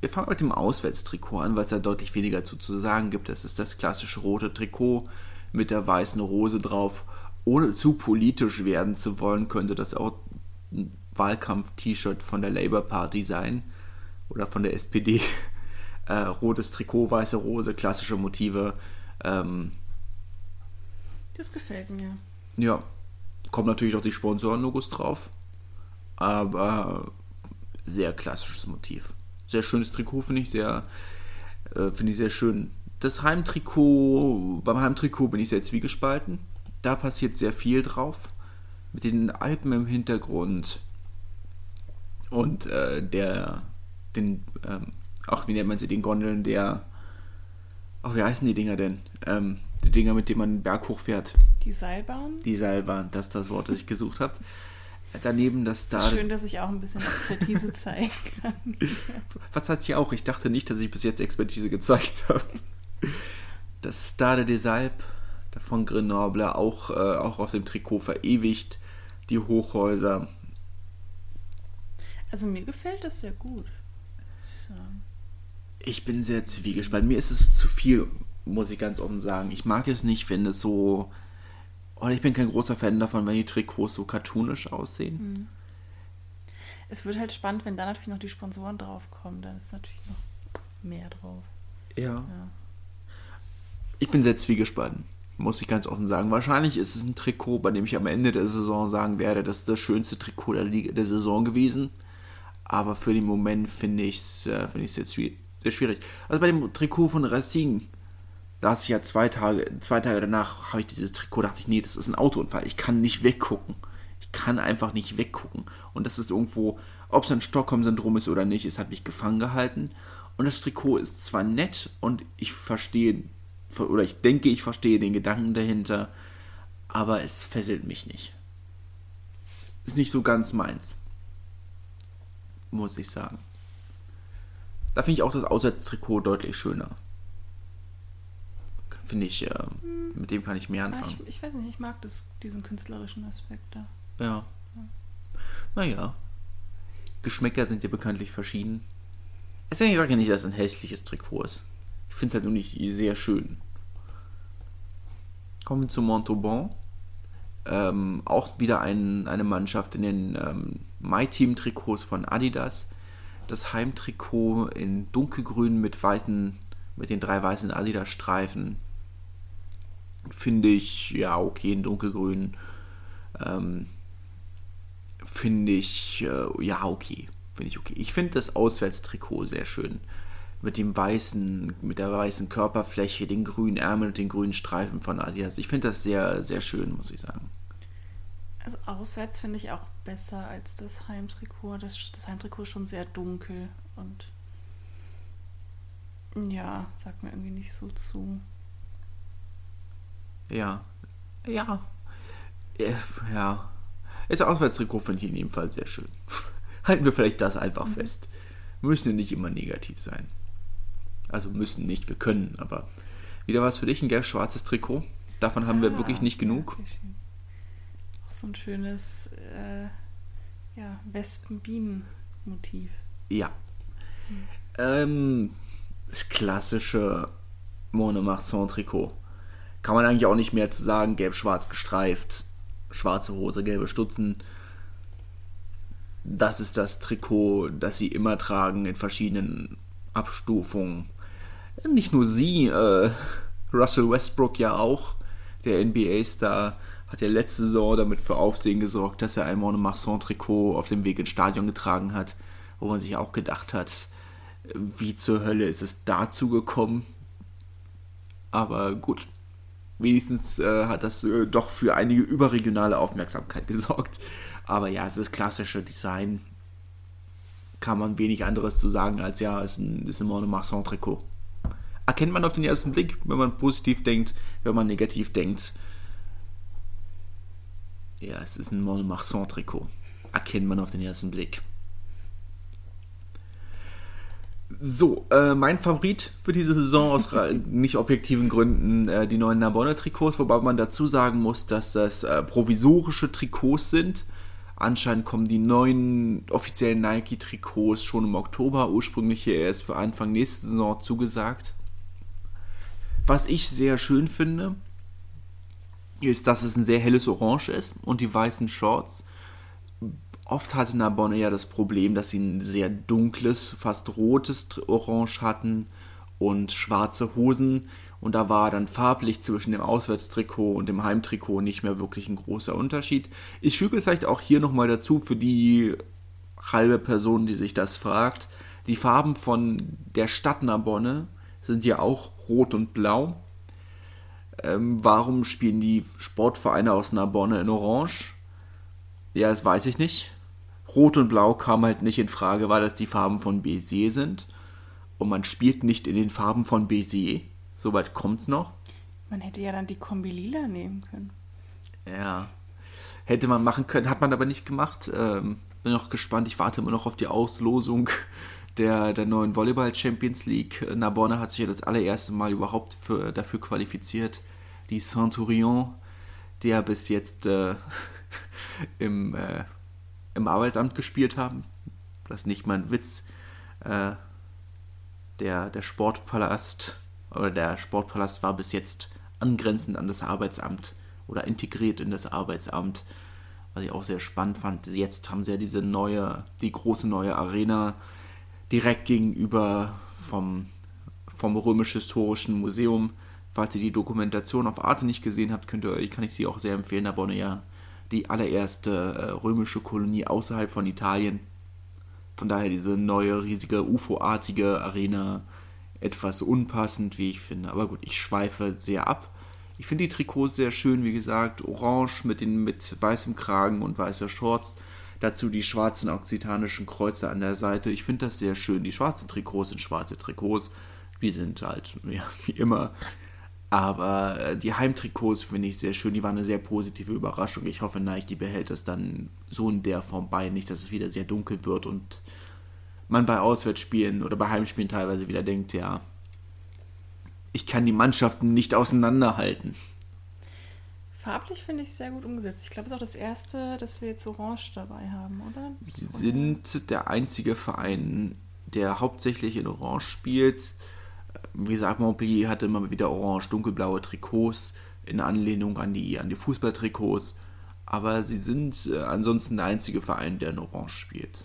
B: Wir fangen mit dem Auswärtstrikot an, weil es da deutlich weniger zu, zu sagen gibt. Das ist das klassische rote Trikot mit der weißen Rose drauf. Ohne zu politisch werden zu wollen, könnte das auch ein Wahlkampf-T-Shirt von der Labour Party sein oder von der SPD. Äh, rotes Trikot, weiße Rose, klassische Motive. Ähm,
C: das gefällt mir.
B: Ja, kommen natürlich auch die Sponsoren-Logos drauf, aber sehr klassisches Motiv. Sehr schönes Trikot, finde ich sehr, äh, finde ich sehr schön. Das Heimtrikot, beim Heimtrikot bin ich sehr zwiegespalten. Da passiert sehr viel drauf. Mit den Alpen im Hintergrund und äh, der, den, ähm, ach, wie nennt man sie, den Gondeln der, ach, wie heißen die Dinger denn? Ähm, die Dinger, mit denen man den Berg hochfährt.
C: Die Seilbahn?
B: Die Seilbahn, das ist das Wort, das ich gesucht habe. Daneben das da.
C: Schön, dass ich auch ein bisschen Expertise zeigen kann.
B: Was heißt hier auch? Ich dachte nicht, dass ich bis jetzt Expertise gezeigt habe. Das Stade des Alpes von Grenoble auch, äh, auch auf dem Trikot verewigt. Die Hochhäuser,
C: also mir gefällt das sehr gut.
B: Ich bin sehr zwiegespalten. Mir ist es zu viel, muss ich ganz offen sagen. Ich mag es nicht, wenn es so. Oder ich bin kein großer Fan davon, wenn die Trikots so cartoonisch aussehen.
C: Hm. Es wird halt spannend, wenn da natürlich noch die Sponsoren draufkommen. Dann ist natürlich noch mehr drauf.
B: Ja. ja. Ich bin sehr zwiegespalten, muss ich ganz offen sagen. Wahrscheinlich ist es ein Trikot, bei dem ich am Ende der Saison sagen werde, das ist das schönste Trikot der, Liga, der Saison gewesen. Aber für den Moment finde ich es äh, find jetzt sehr schwierig. Also bei dem Trikot von Racing, da ich ja zwei Tage, zwei Tage danach, habe ich dieses Trikot, dachte ich, nee, das ist ein Autounfall. Ich kann nicht weggucken. Ich kann einfach nicht weggucken. Und das ist irgendwo, ob es ein Stockholm-Syndrom ist oder nicht, es hat mich gefangen gehalten. Und das Trikot ist zwar nett und ich verstehe, oder ich denke, ich verstehe den Gedanken dahinter, aber es fesselt mich nicht. Ist nicht so ganz meins muss ich sagen. Da finde ich auch das Auswärtstrikot deutlich schöner. Finde ich, äh, mit dem kann ich mehr anfangen.
C: ich, ich, weiß nicht, ich mag das, diesen künstlerischen Aspekt da.
B: Ja. ja. Naja. Geschmäcker sind ja bekanntlich verschieden. Ich sage ja nicht, dass es ein hässliches Trikot ist. Ich finde es halt nur nicht sehr schön. Kommen wir zu Montauban. Ähm, auch wieder ein, eine Mannschaft in den ähm, My-Team-Trikots von Adidas. Das Heimtrikot in dunkelgrün mit weißen, mit den drei weißen Adidas-Streifen. Finde ich, ja, okay, in dunkelgrün. Ähm, finde ich, äh, ja, okay. Finde ich okay. Ich finde das Auswärtstrikot sehr schön. Mit dem weißen, mit der weißen Körperfläche, den grünen Ärmel und den grünen Streifen von Adidas. Ich finde das sehr, sehr schön, muss ich sagen.
C: Also auswärts finde ich auch besser als das Heimtrikot. Das, das Heimtrikot ist schon sehr dunkel und ja, sagt mir irgendwie nicht so zu.
B: Ja. Ja. Ja. Das Auswärtstrikot finde ich in jedem Fall sehr schön. Halten wir vielleicht das einfach mhm. fest. Müssen nicht immer negativ sein. Also müssen nicht, wir können, aber wieder was für dich, ein gelb-schwarzes Trikot. Davon haben ah, wir wirklich nicht genug. Ja,
C: so ein schönes äh, ja, Wespen-Bienen-Motiv.
B: Ja. Hm. Ähm, das klassische Monomarsan-Trikot. Kann man eigentlich auch nicht mehr zu sagen, gelb-schwarz gestreift, schwarze Hose, gelbe Stutzen. Das ist das Trikot, das sie immer tragen in verschiedenen Abstufungen. Nicht nur sie, äh, Russell Westbrook ja auch, der NBA-Star hat ja letzte Saison damit für Aufsehen gesorgt, dass er ein Monomarsan-Trikot auf dem Weg ins Stadion getragen hat, wo man sich auch gedacht hat, wie zur Hölle ist es dazu gekommen. Aber gut, wenigstens äh, hat das äh, doch für einige überregionale Aufmerksamkeit gesorgt. Aber ja, es ist klassische Design. Kann man wenig anderes zu sagen als ja, es ist ein, ist ein Monomarsan-Trikot. Erkennt man auf den ersten Blick, wenn man positiv denkt, wenn man negativ denkt ja, es ist ein Montmartre-Trikot. Erkennt man auf den ersten Blick. So, äh, mein Favorit für diese Saison aus nicht objektiven Gründen äh, die neuen Narbonne-Trikots, wobei man dazu sagen muss, dass das äh, provisorische Trikots sind. Anscheinend kommen die neuen offiziellen Nike-Trikots schon im Oktober, ursprünglich hier erst für Anfang nächste Saison zugesagt. Was ich sehr schön finde, ist, dass es ein sehr helles Orange ist und die weißen Shorts Oft hatte Narbonne ja das Problem, dass sie ein sehr dunkles, fast rotes Orange hatten und schwarze Hosen. Und da war dann farblich zwischen dem Auswärtstrikot und dem Heimtrikot nicht mehr wirklich ein großer Unterschied. Ich füge vielleicht auch hier nochmal dazu für die halbe Person, die sich das fragt. Die Farben von der Stadt Narbonne sind ja auch rot und blau. Ähm, warum spielen die Sportvereine aus Narbonne in Orange? Ja, das weiß ich nicht. Rot und Blau kam halt nicht in Frage, weil das die Farben von Bézier sind. Und man spielt nicht in den Farben von Bézier. Soweit kommt's noch.
C: Man hätte ja dann die Kombi lila nehmen können.
B: Ja. Hätte man machen können, hat man aber nicht gemacht. Ähm, bin noch gespannt. Ich warte immer noch auf die Auslosung der, der neuen Volleyball Champions League. Narbonne hat sich ja das allererste Mal überhaupt für, dafür qualifiziert. Die Centurion, der bis jetzt äh, im äh, im Arbeitsamt gespielt haben. Das ist nicht mein Witz. Äh, der, der Sportpalast oder der Sportpalast war bis jetzt angrenzend an das Arbeitsamt oder integriert in das Arbeitsamt, was ich auch sehr spannend fand. Jetzt haben sie ja diese neue, die große neue Arena direkt gegenüber vom, vom römisch-historischen Museum. Falls ihr die Dokumentation auf Arte nicht gesehen habt, könnt ihr, kann ich sie auch sehr empfehlen. Da bauen ja die allererste äh, römische Kolonie außerhalb von Italien. Von daher diese neue, riesige, UFO-artige Arena etwas unpassend, wie ich finde. Aber gut, ich schweife sehr ab. Ich finde die Trikots sehr schön, wie gesagt, orange mit, den, mit weißem Kragen und weißer Shorts. Dazu die schwarzen okzitanischen Kreuze an der Seite. Ich finde das sehr schön. Die schwarzen Trikots sind schwarze Trikots. Wir sind halt, ja, wie immer, aber äh, die Heimtrikots finde ich sehr schön. Die waren eine sehr positive Überraschung. Ich hoffe, Nike behält es dann so in der Form bei. Nicht, dass es wieder sehr dunkel wird und man bei Auswärtsspielen oder bei Heimspielen teilweise wieder denkt, ja, ich kann die Mannschaften nicht auseinanderhalten.
C: Farblich finde ich es sehr gut umgesetzt. Ich glaube, es ist auch das erste, dass wir jetzt Orange dabei haben, oder?
B: Sie sind der einzige Verein, der hauptsächlich in Orange spielt wie gesagt, Montpellier hatte immer wieder orange, dunkelblaue Trikots in Anlehnung an die, an die Fußballtrikots. Aber sie sind äh, ansonsten der einzige Verein, der in Orange spielt.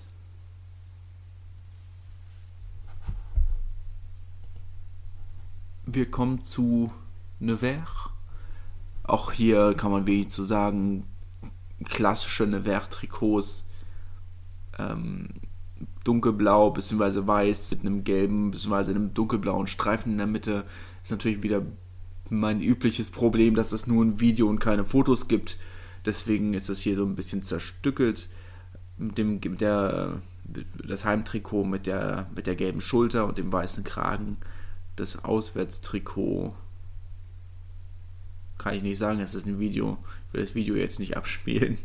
B: Wir kommen zu Nevers. Auch hier kann man wenig zu sagen. Klassische Nevers-Trikots. Ähm, dunkelblau bzw. weiß mit einem gelben bzw. einem dunkelblauen Streifen in der Mitte. Ist natürlich wieder mein übliches Problem, dass es nur ein Video und keine Fotos gibt. Deswegen ist das hier so ein bisschen zerstückelt. Mit dem, mit der, das Heimtrikot mit der, mit der gelben Schulter und dem weißen Kragen. Das Auswärtstrikot kann ich nicht sagen, es ist ein Video. Ich will das Video jetzt nicht abspielen.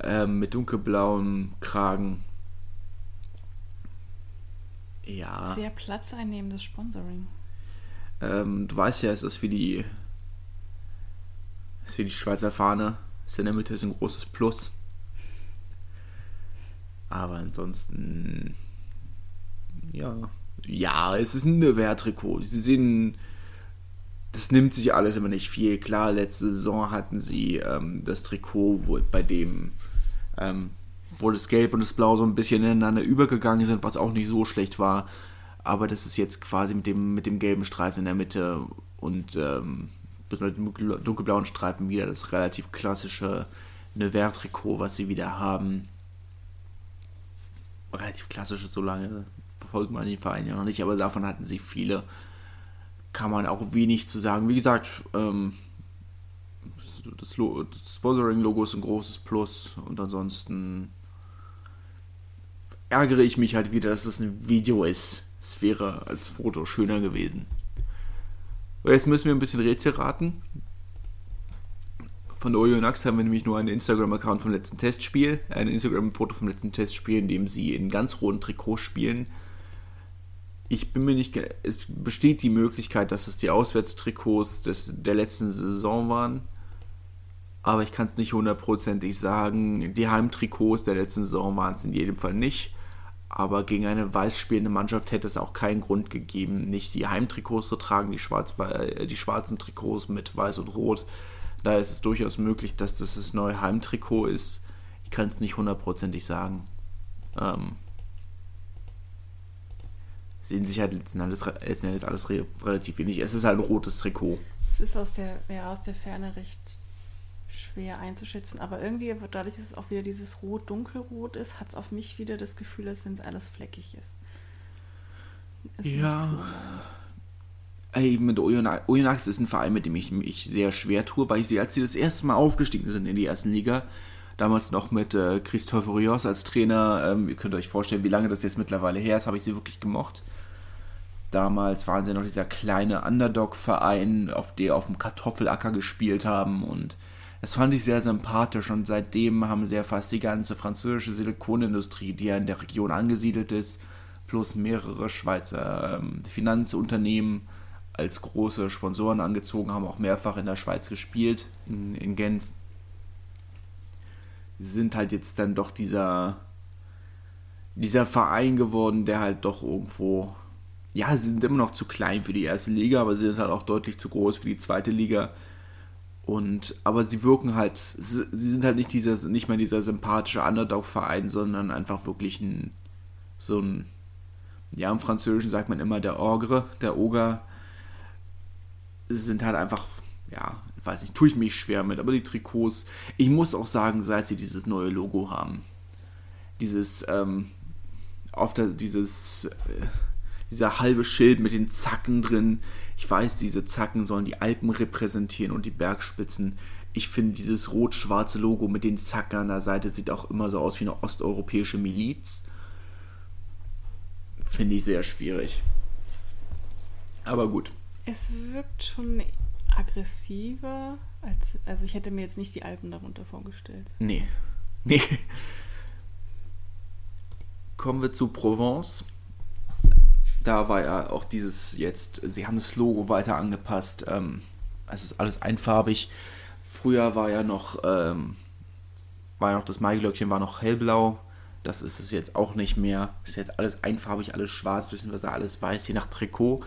B: Ähm, mit dunkelblauem Kragen ja.
C: Sehr platzeinnehmendes Sponsoring.
B: Ähm, du weißt ja, es ist wie die. Es ist wie die Schweizer Fahne. Ist in der Mitte ist ein großes Plus. Aber ansonsten. Ja. Ja, es ist ein Wehrtrikot. Sie sehen. Das nimmt sich alles immer nicht viel. Klar, letzte Saison hatten sie ähm, das Trikot, wo, bei dem ähm, wo das Gelb und das Blau so ein bisschen ineinander übergegangen sind, was auch nicht so schlecht war. Aber das ist jetzt quasi mit dem, mit dem gelben Streifen in der Mitte und ähm, mit dem dunkelblauen Streifen wieder das relativ klassische Nevers-Trikot, was sie wieder haben. Relativ klassisches, so lange verfolgt man den Verein ja noch nicht, aber davon hatten sie viele. Kann man auch wenig zu sagen. Wie gesagt, ähm, das, das Sponsoring-Logo ist ein großes Plus und ansonsten ärgere ich mich halt wieder, dass es ein Video ist. Es wäre als Foto schöner gewesen. Und jetzt müssen wir ein bisschen Rätsel raten. Von der Oyonnax haben wir nämlich nur einen Instagram-Account vom letzten Testspiel, ein Instagram-Foto vom letzten Testspiel, in dem sie in ganz roten Trikots spielen. ich bin mir nicht. Es besteht die Möglichkeit, dass es die Auswärtstrikots des, der letzten Saison waren. Aber ich kann es nicht hundertprozentig sagen. Die Heimtrikots der letzten Saison waren es in jedem Fall nicht. Aber gegen eine weiß spielende Mannschaft hätte es auch keinen Grund gegeben, nicht die Heimtrikots zu tragen, die, schwarz, äh, die schwarzen Trikots mit weiß und rot. Da ist es durchaus möglich, dass das das neue Heimtrikot ist. Ich kann es nicht hundertprozentig sagen. Ähm, sehen sich halt letzten Endes, letzten Endes alles re relativ wenig. Es ist halt ein rotes Trikot.
C: Es ist aus der, ja, aus der Ferne recht schwer einzuschätzen, aber irgendwie, dadurch, dass es auch wieder dieses Rot-Dunkelrot ist, hat es auf mich wieder das Gefühl, dass es alles fleckig ist.
B: ist ja. So Ey, mit Oyonnax ist ein Verein, mit dem ich mich sehr schwer tue, weil ich sie, als sie das erste Mal aufgestiegen sind in die ersten Liga, damals noch mit äh, Christophe Rios als Trainer, ähm, ihr könnt euch vorstellen, wie lange das jetzt mittlerweile her ist, habe ich sie wirklich gemocht. Damals waren sie noch dieser kleine Underdog-Verein, auf der auf dem Kartoffelacker gespielt haben und das fand ich sehr sympathisch und seitdem haben sie ja fast die ganze französische Silikonindustrie, die ja in der Region angesiedelt ist, plus mehrere Schweizer ähm, Finanzunternehmen als große Sponsoren angezogen, haben auch mehrfach in der Schweiz gespielt, in, in Genf. Sie sind halt jetzt dann doch dieser, dieser Verein geworden, der halt doch irgendwo ja, sie sind immer noch zu klein für die erste Liga, aber sie sind halt auch deutlich zu groß für die zweite Liga. Und, aber sie wirken halt, sie sind halt nicht dieser, nicht mehr dieser sympathische Underdog-Verein, sondern einfach wirklich ein, so ein, ja, im Französischen sagt man immer der Ogre, der Oger. Sie sind halt einfach, ja, weiß nicht, tue ich mich schwer mit, aber die Trikots, ich muss auch sagen, seit sie dieses neue Logo haben, dieses, ähm, auf der, dieses, äh, dieser halbe Schild mit den Zacken drin. Ich weiß, diese Zacken sollen die Alpen repräsentieren und die Bergspitzen. Ich finde dieses rot-schwarze Logo mit den Zacken an der Seite sieht auch immer so aus wie eine osteuropäische Miliz. Finde ich sehr schwierig. Aber gut.
C: Es wirkt schon aggressiver, als. Also ich hätte mir jetzt nicht die Alpen darunter vorgestellt.
B: Nee. Nee. Kommen wir zu Provence da war ja auch dieses jetzt, sie haben das Logo weiter angepasst. Ähm, es ist alles einfarbig. Früher war ja noch, ähm, war ja noch das Maiglöckchen war noch hellblau. Das ist es jetzt auch nicht mehr. Ist jetzt alles einfarbig, alles schwarz, beziehungsweise alles weiß, je nach Trikot.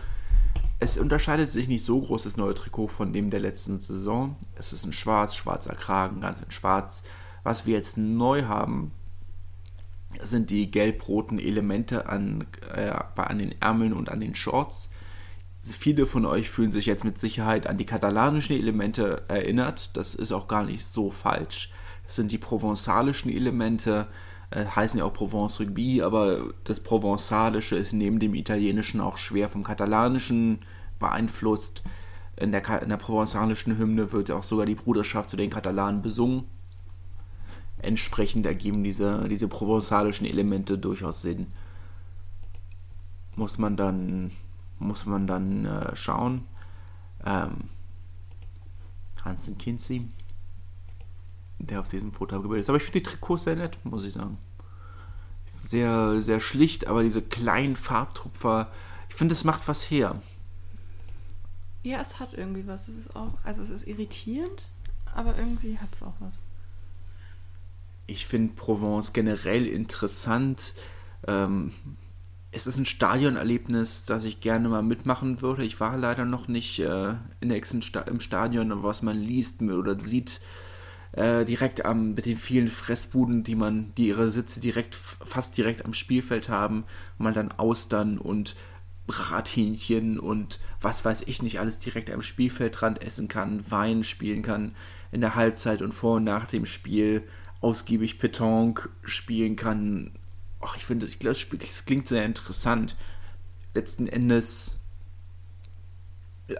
B: Es unterscheidet sich nicht so groß, das neue Trikot, von dem der letzten Saison. Es ist ein schwarz, schwarzer Kragen, ganz in schwarz. Was wir jetzt neu haben, sind die gelb-roten Elemente an, äh, an den Ärmeln und an den Shorts. Viele von euch fühlen sich jetzt mit Sicherheit an die katalanischen Elemente erinnert. Das ist auch gar nicht so falsch. Das sind die provenzalischen Elemente, äh, heißen ja auch Provence Rugby, aber das Provenzalische ist neben dem Italienischen auch schwer vom Katalanischen beeinflusst. In der, in der provenzalischen Hymne wird auch sogar die Bruderschaft zu den Katalanen besungen entsprechend ergeben diese, diese provenzalischen Elemente durchaus Sinn. Muss man dann, muss man dann äh, schauen. Ähm, Hansen Kinsey, der auf diesem Foto gebildet ist. Aber ich finde die Trikots sehr nett, muss ich sagen. Sehr, sehr schlicht, aber diese kleinen Farbtupfer, ich finde, es macht was her.
C: Ja, es hat irgendwie was. Es ist auch, also es ist irritierend, aber irgendwie hat es auch was
B: ich finde Provence generell interessant. Ähm, es ist ein Stadionerlebnis, das ich gerne mal mitmachen würde. Ich war leider noch nicht äh, der im Stadion, aber was man liest oder sieht, äh, direkt am, mit den vielen Fressbuden, die man, die ihre Sitze direkt, fast direkt am Spielfeld haben, wo man dann Austern und Brathähnchen und was weiß ich nicht alles direkt am Spielfeldrand essen kann, Wein spielen kann in der Halbzeit und vor und nach dem Spiel ausgiebig Petanque spielen kann. Ach, ich finde, glaube, das klingt sehr interessant. Letzten Endes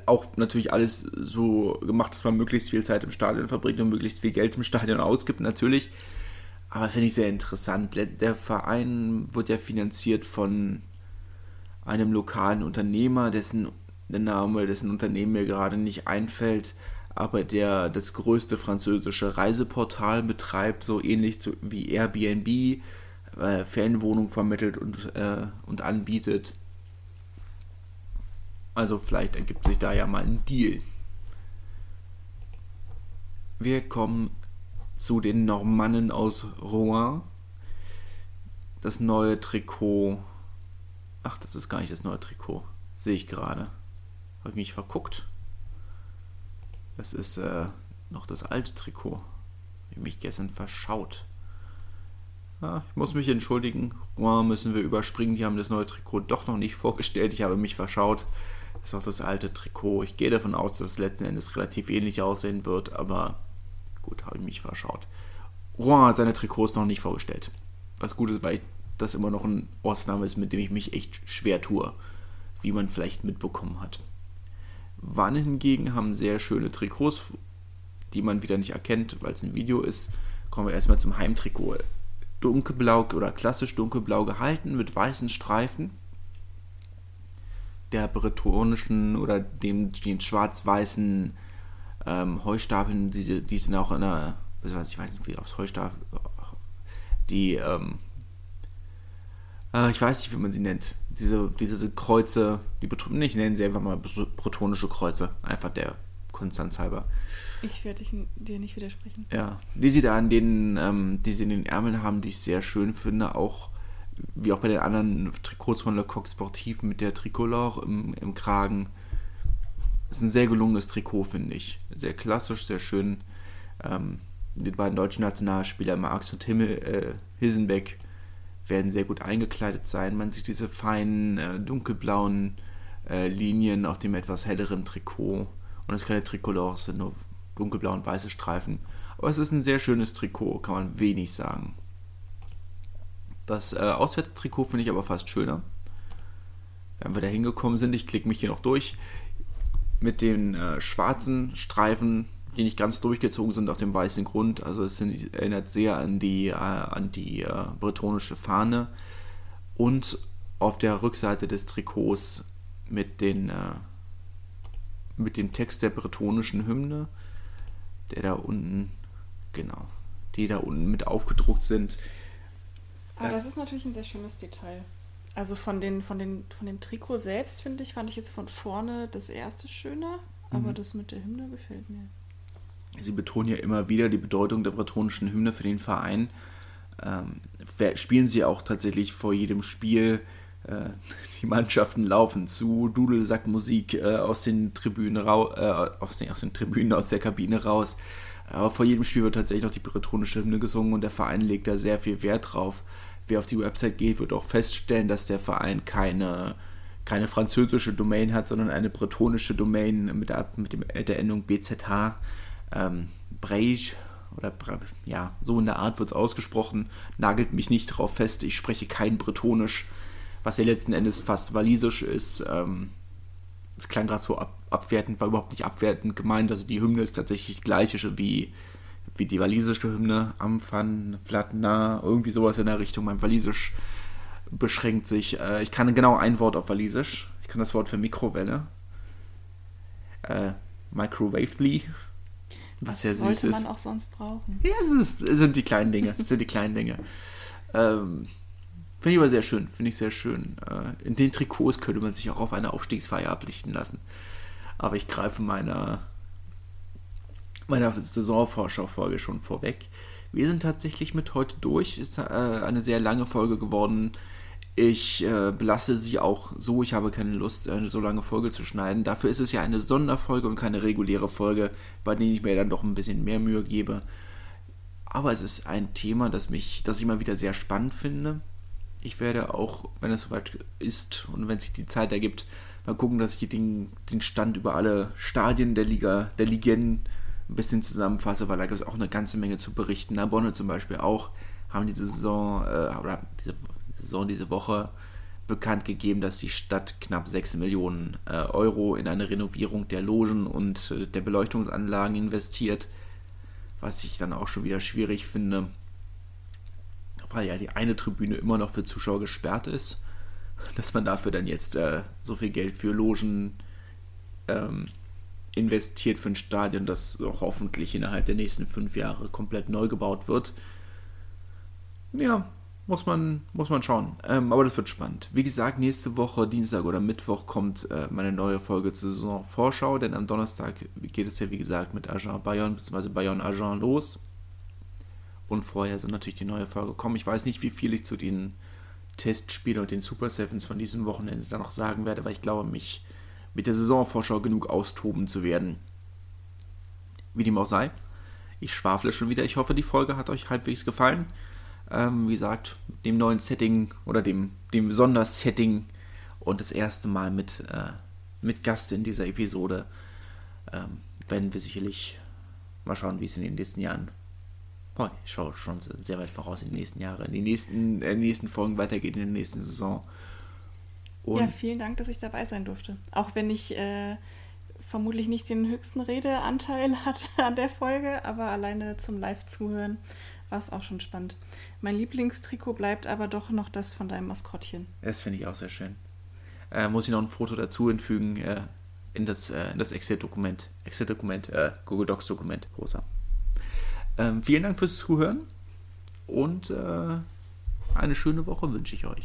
B: auch natürlich alles so gemacht, dass man möglichst viel Zeit im Stadion verbringt und möglichst viel Geld im Stadion ausgibt, natürlich. Aber finde ich sehr interessant. Der Verein wird ja finanziert von einem lokalen Unternehmer, dessen Name, dessen Unternehmen mir gerade nicht einfällt aber der das größte französische Reiseportal betreibt, so ähnlich zu, wie Airbnb, äh, Ferienwohnung vermittelt und, äh, und anbietet. Also vielleicht ergibt sich da ja mal ein Deal. Wir kommen zu den Normannen aus Rouen. Das neue Trikot. Ach, das ist gar nicht das neue Trikot. Sehe ich gerade. Habe ich mich verguckt. Das ist äh, noch das alte Trikot. Ich mich gestern verschaut. Ja, ich muss mich entschuldigen. Rouen müssen wir überspringen. Die haben das neue Trikot doch noch nicht vorgestellt. Ich habe mich verschaut. Das ist auch das alte Trikot. Ich gehe davon aus, dass es letzten Endes relativ ähnlich aussehen wird, aber gut, habe ich mich verschaut. Rouen hat seine Trikots noch nicht vorgestellt. Was gut ist, weil das immer noch ein Ausnahme ist, mit dem ich mich echt schwer tue, wie man vielleicht mitbekommen hat. Wannen hingegen haben sehr schöne Trikots, die man wieder nicht erkennt, weil es ein Video ist. Kommen wir erstmal zum Heimtrikot. Dunkelblau oder klassisch dunkelblau gehalten mit weißen Streifen der bretonischen oder dem den schwarz-weißen ähm, Heustapeln, diese, die sind auch in einer, ich weiß nicht, wie aus Heustapel, die, ähm, äh, ich weiß nicht, wie man sie nennt. Diese, diese Kreuze, die ich nenne sie einfach mal bretonische Kreuze, einfach der Konstanz halber.
C: Ich werde dir nicht widersprechen.
B: Ja, die sie da an denen, ähm, die sie in den Ärmeln haben, die ich sehr schön finde, auch wie auch bei den anderen Trikots von Le Coq Sportif mit der Tricolore im, im Kragen. Das ist ein sehr gelungenes Trikot, finde ich. Sehr klassisch, sehr schön. Ähm, die beiden deutschen Nationalspieler, Marx und Himmel, äh, Hilsenbeck, werden sehr gut eingekleidet sein. Man sieht diese feinen, äh, dunkelblauen äh, Linien auf dem etwas helleren Trikot. Und das keine Tricolore, es sind nur dunkelblau und weiße Streifen. Aber es ist ein sehr schönes Trikot, kann man wenig sagen. Das äh, Auswärtstrikot finde ich aber fast schöner. Wenn wir da hingekommen sind, ich klicke mich hier noch durch, mit den äh, schwarzen Streifen, die nicht ganz durchgezogen sind auf dem weißen Grund. Also es sind, erinnert sehr an die, äh, an die äh, bretonische Fahne. Und auf der Rückseite des Trikots mit, den, äh, mit dem Text der bretonischen Hymne, der da unten, genau, die da unten mit aufgedruckt sind.
C: Aber das, das ist natürlich ein sehr schönes Detail. Also von, den, von, den, von dem Trikot selbst, finde ich, fand ich jetzt von vorne das erste schöner, aber mhm. das mit der Hymne gefällt mir.
B: Sie betonen ja immer wieder die Bedeutung der bretonischen Hymne für den Verein. Ähm, spielen sie auch tatsächlich vor jedem Spiel. Äh, die Mannschaften laufen zu, Dudelsackmusik äh, aus den Tribünen äh, aus, aus den Tribünen, aus der Kabine raus. Aber vor jedem Spiel wird tatsächlich noch die bretonische Hymne gesungen und der Verein legt da sehr viel Wert drauf wer auf die Website geht, wird auch feststellen, dass der Verein keine, keine französische Domain hat, sondern eine bretonische Domain mit der, mit dem, der Endung BZH. Ähm, Breige oder ja, so in der Art wird es ausgesprochen. Nagelt mich nicht darauf fest, ich spreche kein Bretonisch, was ja letzten Endes fast walisisch ist. Ähm, das klang gerade so ab, abwertend, war überhaupt nicht abwertend gemeint. Also die Hymne ist tatsächlich gleiche wie wie die walisische Hymne, Amfan, Flatna, irgendwie sowas in der Richtung. Mein Walisisch beschränkt sich. Äh, ich kann genau ein Wort auf Walisisch. Ich kann das Wort für Mikrowelle. Äh, Microwavely.
C: Was, sehr süß sollte man auch sonst brauchen?
B: Ja, es, ist, es sind die kleinen Dinge. Es sind die kleinen Dinge. Ähm, Finde ich aber sehr schön. Finde ich sehr schön. Äh, in den Trikots könnte man sich auch auf eine Aufstiegsfeier ablichten lassen. Aber ich greife meiner meiner Saisonvorschau-Folge schon vorweg. Wir sind tatsächlich mit heute durch. Ist äh, eine sehr lange Folge geworden. Ich äh, belasse sie auch so. Ich habe keine Lust, eine so lange Folge zu schneiden. Dafür ist es ja eine Sonderfolge und keine reguläre Folge, bei der ich mir dann doch ein bisschen mehr Mühe gebe. Aber es ist ein Thema, das mich, das ich immer wieder sehr spannend finde. Ich werde auch, wenn es soweit ist und wenn sich die Zeit ergibt, mal gucken, dass ich den, den Stand über alle Stadien der Liga, der Ligen ein bisschen zusammenfasse, weil da gibt es auch eine ganze Menge zu berichten. Narbonne zum Beispiel auch haben diese Saison äh, oder diese Saison diese Woche bekannt gegeben, dass die Stadt knapp 6 Millionen äh, Euro in eine Renovierung der Logen und äh, der Beleuchtungsanlagen investiert, was ich dann auch schon wieder schwierig finde, weil ja die eine Tribüne immer noch für Zuschauer gesperrt ist, dass man dafür dann jetzt äh, so viel Geld für Logen ähm, investiert für ein Stadion, das hoffentlich innerhalb der nächsten fünf Jahre komplett neu gebaut wird. Ja, muss man, muss man schauen. Ähm, aber das wird spannend. Wie gesagt, nächste Woche, Dienstag oder Mittwoch, kommt äh, meine neue Folge zur Saisonvorschau, denn am Donnerstag geht es ja, wie gesagt, mit Agent Bayern bzw. Bayern Agent los. Und vorher soll natürlich die neue Folge kommen. Ich weiß nicht, wie viel ich zu den Testspielen und den Super Sevens von diesem Wochenende dann noch sagen werde, weil ich glaube, mich mit der Saisonvorschau genug austoben zu werden. Wie dem auch sei. Ich schwafle schon wieder. Ich hoffe, die Folge hat euch halbwegs gefallen. Ähm, wie gesagt, dem neuen Setting oder dem, dem Sondersetting und das erste Mal mit, äh, mit Gast in dieser Episode ähm, werden wir sicherlich mal schauen, wie es in den nächsten Jahren. Oh, ich schaue schon sehr weit voraus in die nächsten Jahre, in die nächsten, äh, nächsten Folgen weitergeht, in der nächsten Saison.
C: Und ja, vielen Dank, dass ich dabei sein durfte. Auch wenn ich äh, vermutlich nicht den höchsten Redeanteil hatte an der Folge, aber alleine zum Live-Zuhören war es auch schon spannend. Mein Lieblingstrikot bleibt aber doch noch das von deinem Maskottchen.
B: Das finde ich auch sehr schön. Äh, muss ich noch ein Foto dazu hinfügen äh, in das, äh, das Excel-Dokument. Excel-Dokument, äh, Google Docs-Dokument, rosa. Ähm, vielen Dank fürs Zuhören und äh, eine schöne Woche wünsche ich euch.